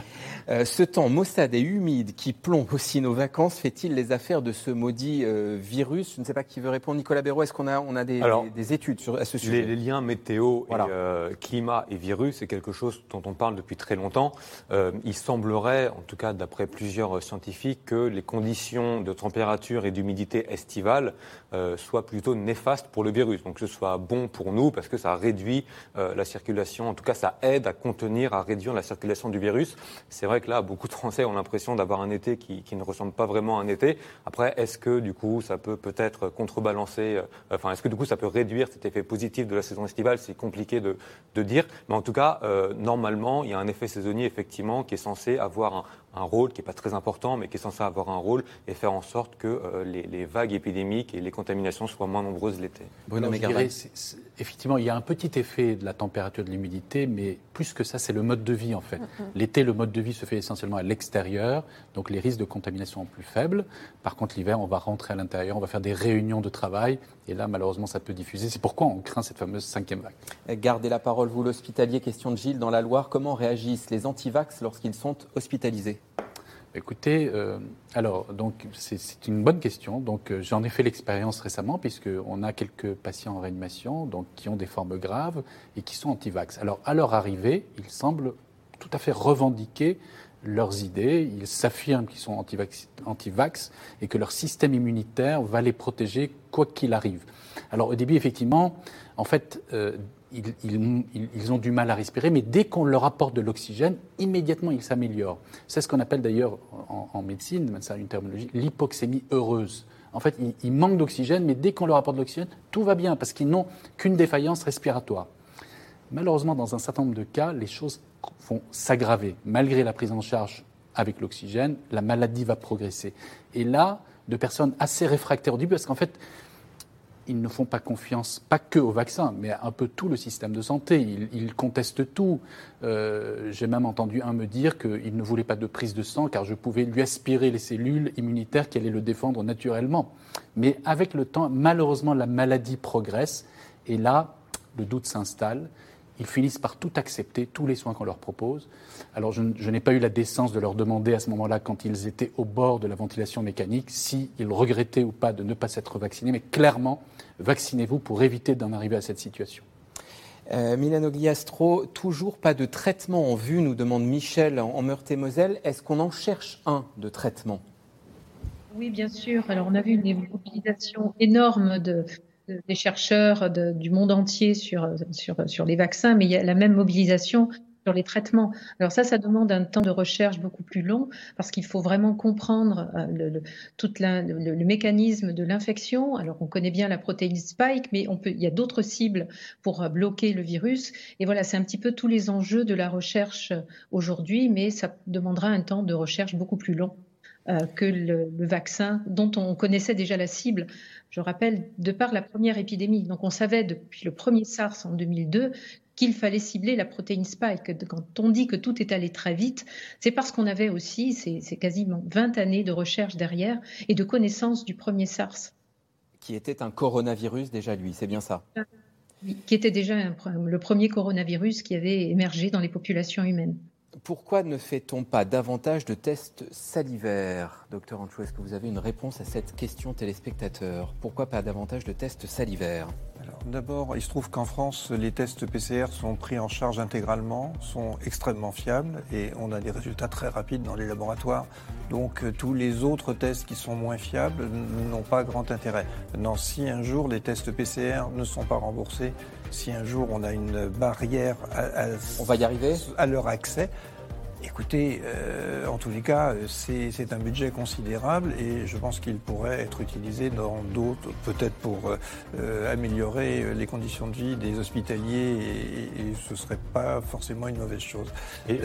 Euh, ce temps maussade et humide qui plombe aussi nos vacances fait-il les affaires de ce maudit euh, virus? Je ne sais pas qui veut répondre. Nicolas Béraud, est-ce qu'on a, on a des, des, études sur, à ce sujet? les, liens météo, et, euh, climat et virus, c'est quelque chose dont on parle depuis très longtemps. il semblerait, en tout cas d'après plusieurs scientifiques, que les conditions de température et d'humidité estivale soient plutôt néfastes pour le virus. Donc que ce soit bon pour nous parce que ça réduit la circulation, en tout cas ça aide à contenir, à réduire la circulation du virus. C'est vrai que là, beaucoup de Français ont l'impression d'avoir un été qui, ne ressemble pas vraiment à un été. Après, est-ce que du coup, ça peut peut-être contrebalancer, euh, enfin, est-ce que du coup, ça peut réduire cet effet positif de la saison estivale? C'est compliqué de, dire. Mais en tout cas, euh, normalement, il y a un effet saisonnier, effectivement, qui est censé avoir un, rôle qui n'est pas très important, mais qui est censé avoir un rôle et faire en sorte que euh, les, vagues épidémiques et les contaminations soient moins nombreuses l'été. Bruno Effectivement, il y a un petit effet de la température de l'humidité, mais plus que ça, c'est le mode de vie en fait. L'été, le mode de vie se fait essentiellement à l'extérieur, donc les risques de contamination sont plus faibles. Par contre, l'hiver, on va rentrer à l'intérieur, on va faire des réunions de travail, et là, malheureusement, ça peut diffuser. C'est pourquoi on craint cette fameuse cinquième vague. Gardez la parole, vous l'hospitalier. Question de Gilles dans la Loire. Comment réagissent les antivax lorsqu'ils sont hospitalisés? Écoutez, euh, alors c'est une bonne question. Donc euh, j'en ai fait l'expérience récemment puisque on a quelques patients en réanimation donc qui ont des formes graves et qui sont anti-vax. Alors à leur arrivée, ils semblent tout à fait revendiquer leurs idées. Ils s'affirment qu'ils sont anti-vax et que leur système immunitaire va les protéger quoi qu'il arrive. Alors au début, effectivement, en fait, euh, ils, ont du mal à respirer, mais dès qu'on leur apporte de l'oxygène, immédiatement ils s'améliorent. C'est ce qu'on appelle d'ailleurs en, médecine, c'est une terminologie, l'hypoxémie heureuse. En fait, ils, manquent d'oxygène, mais dès qu'on leur apporte de l'oxygène, tout va bien, parce qu'ils n'ont qu'une défaillance respiratoire. Malheureusement, dans un certain nombre de cas, les choses vont s'aggraver. Malgré la prise en charge avec l'oxygène, la maladie va progresser. Et là, de personnes assez réfractaires au début, parce qu'en fait, ils ne font pas confiance, pas que au vaccin, mais un peu tout le système de santé. Ils, contestent tout. Euh, j'ai même entendu un me dire qu'il ne voulait pas de prise de sang car je pouvais lui aspirer les cellules immunitaires qui allaient le défendre naturellement. Mais avec le temps, malheureusement, la maladie progresse et là, le doute s'installe. Ils finissent par tout accepter, tous les soins qu'on leur propose. Alors je, n'ai pas eu la décence de leur demander à ce moment-là, quand ils étaient au bord de la ventilation mécanique, s'ils regrettaient ou pas de ne pas s'être vaccinés. Mais clairement, vaccinez-vous pour éviter d'en arriver à cette situation. Euh, Milano Gliastro, toujours pas de traitement en vue, nous demande Michel en Meurthe-et-Moselle. Est-ce qu'on en cherche un de traitement? Oui, bien sûr. Alors, on a vu une mobilisation énorme de, des chercheurs du monde entier sur, sur, les vaccins, mais il y a la même mobilisation sur les traitements. Alors ça, ça demande un temps de recherche beaucoup plus long parce qu'il faut vraiment comprendre euh, le, mécanisme de l'infection. Alors on connaît bien la protéine spike, mais on peut, il y a d'autres cibles pour euh, bloquer le virus. Et voilà, c'est un petit peu tous les enjeux de la recherche aujourd'hui, mais ça demandera un temps de recherche beaucoup plus long euh, que le, le, vaccin dont on connaissait déjà la cible. Je rappelle, de par la première épidémie, donc on savait depuis le premier SARS en 2002 qu'il fallait cibler la protéine spike. Quand on dit que tout est allé très vite, c'est parce qu'on avait aussi, c'est quasiment 20 années de recherche derrière et de connaissance du premier SARS. Qui était un coronavirus déjà lui, c'est bien ça qui était déjà le premier coronavirus qui avait émergé dans les populations humaines. Pourquoi ne fait-on pas davantage de tests salivaires? Docteur Anchou, est-ce que vous avez une réponse à cette question téléspectateur? Pourquoi pas davantage de tests salivaires? D'abord, il se trouve qu'en France, les tests PCR sont pris en charge intégralement, sont extrêmement fiables et on a des résultats très rapides dans les laboratoires. Donc euh, tous les autres tests qui sont moins fiables n'ont pas grand intérêt. Maintenant, si un jour les tests PCR ne sont pas remboursés, si un jour on a une barrière à, on va y arriver à leur accès, Écoutez, euh, en tous les cas, c'est un budget considérable et je pense qu'il pourrait être utilisé dans d'autres, peut-être pour euh, améliorer les conditions de vie des hospitaliers et, ce ne serait pas forcément une mauvaise chose. Et,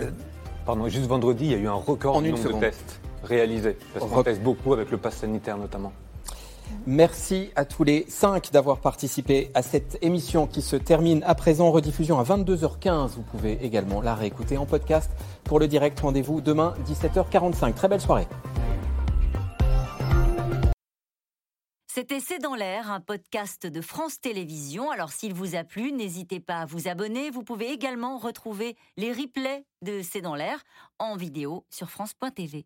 pardon, juste vendredi, il y a eu un record en de nombre de tests réalisés. Parce qu'on teste beaucoup avec le pass sanitaire notamment. Merci à tous les cinq d'avoir participé à cette émission qui se termine à présent. Rediffusion à 22h15. Vous pouvez également la réécouter en podcast. Pour le direct, rendez-vous demain 17h45. Très belle soirée. C'était C'est dans l'air, un podcast de France Télévisions. Alors s'il vous a plu, n'hésitez pas à vous abonner. Vous pouvez également retrouver les replays de C'est dans l'air en vidéo sur France.tv.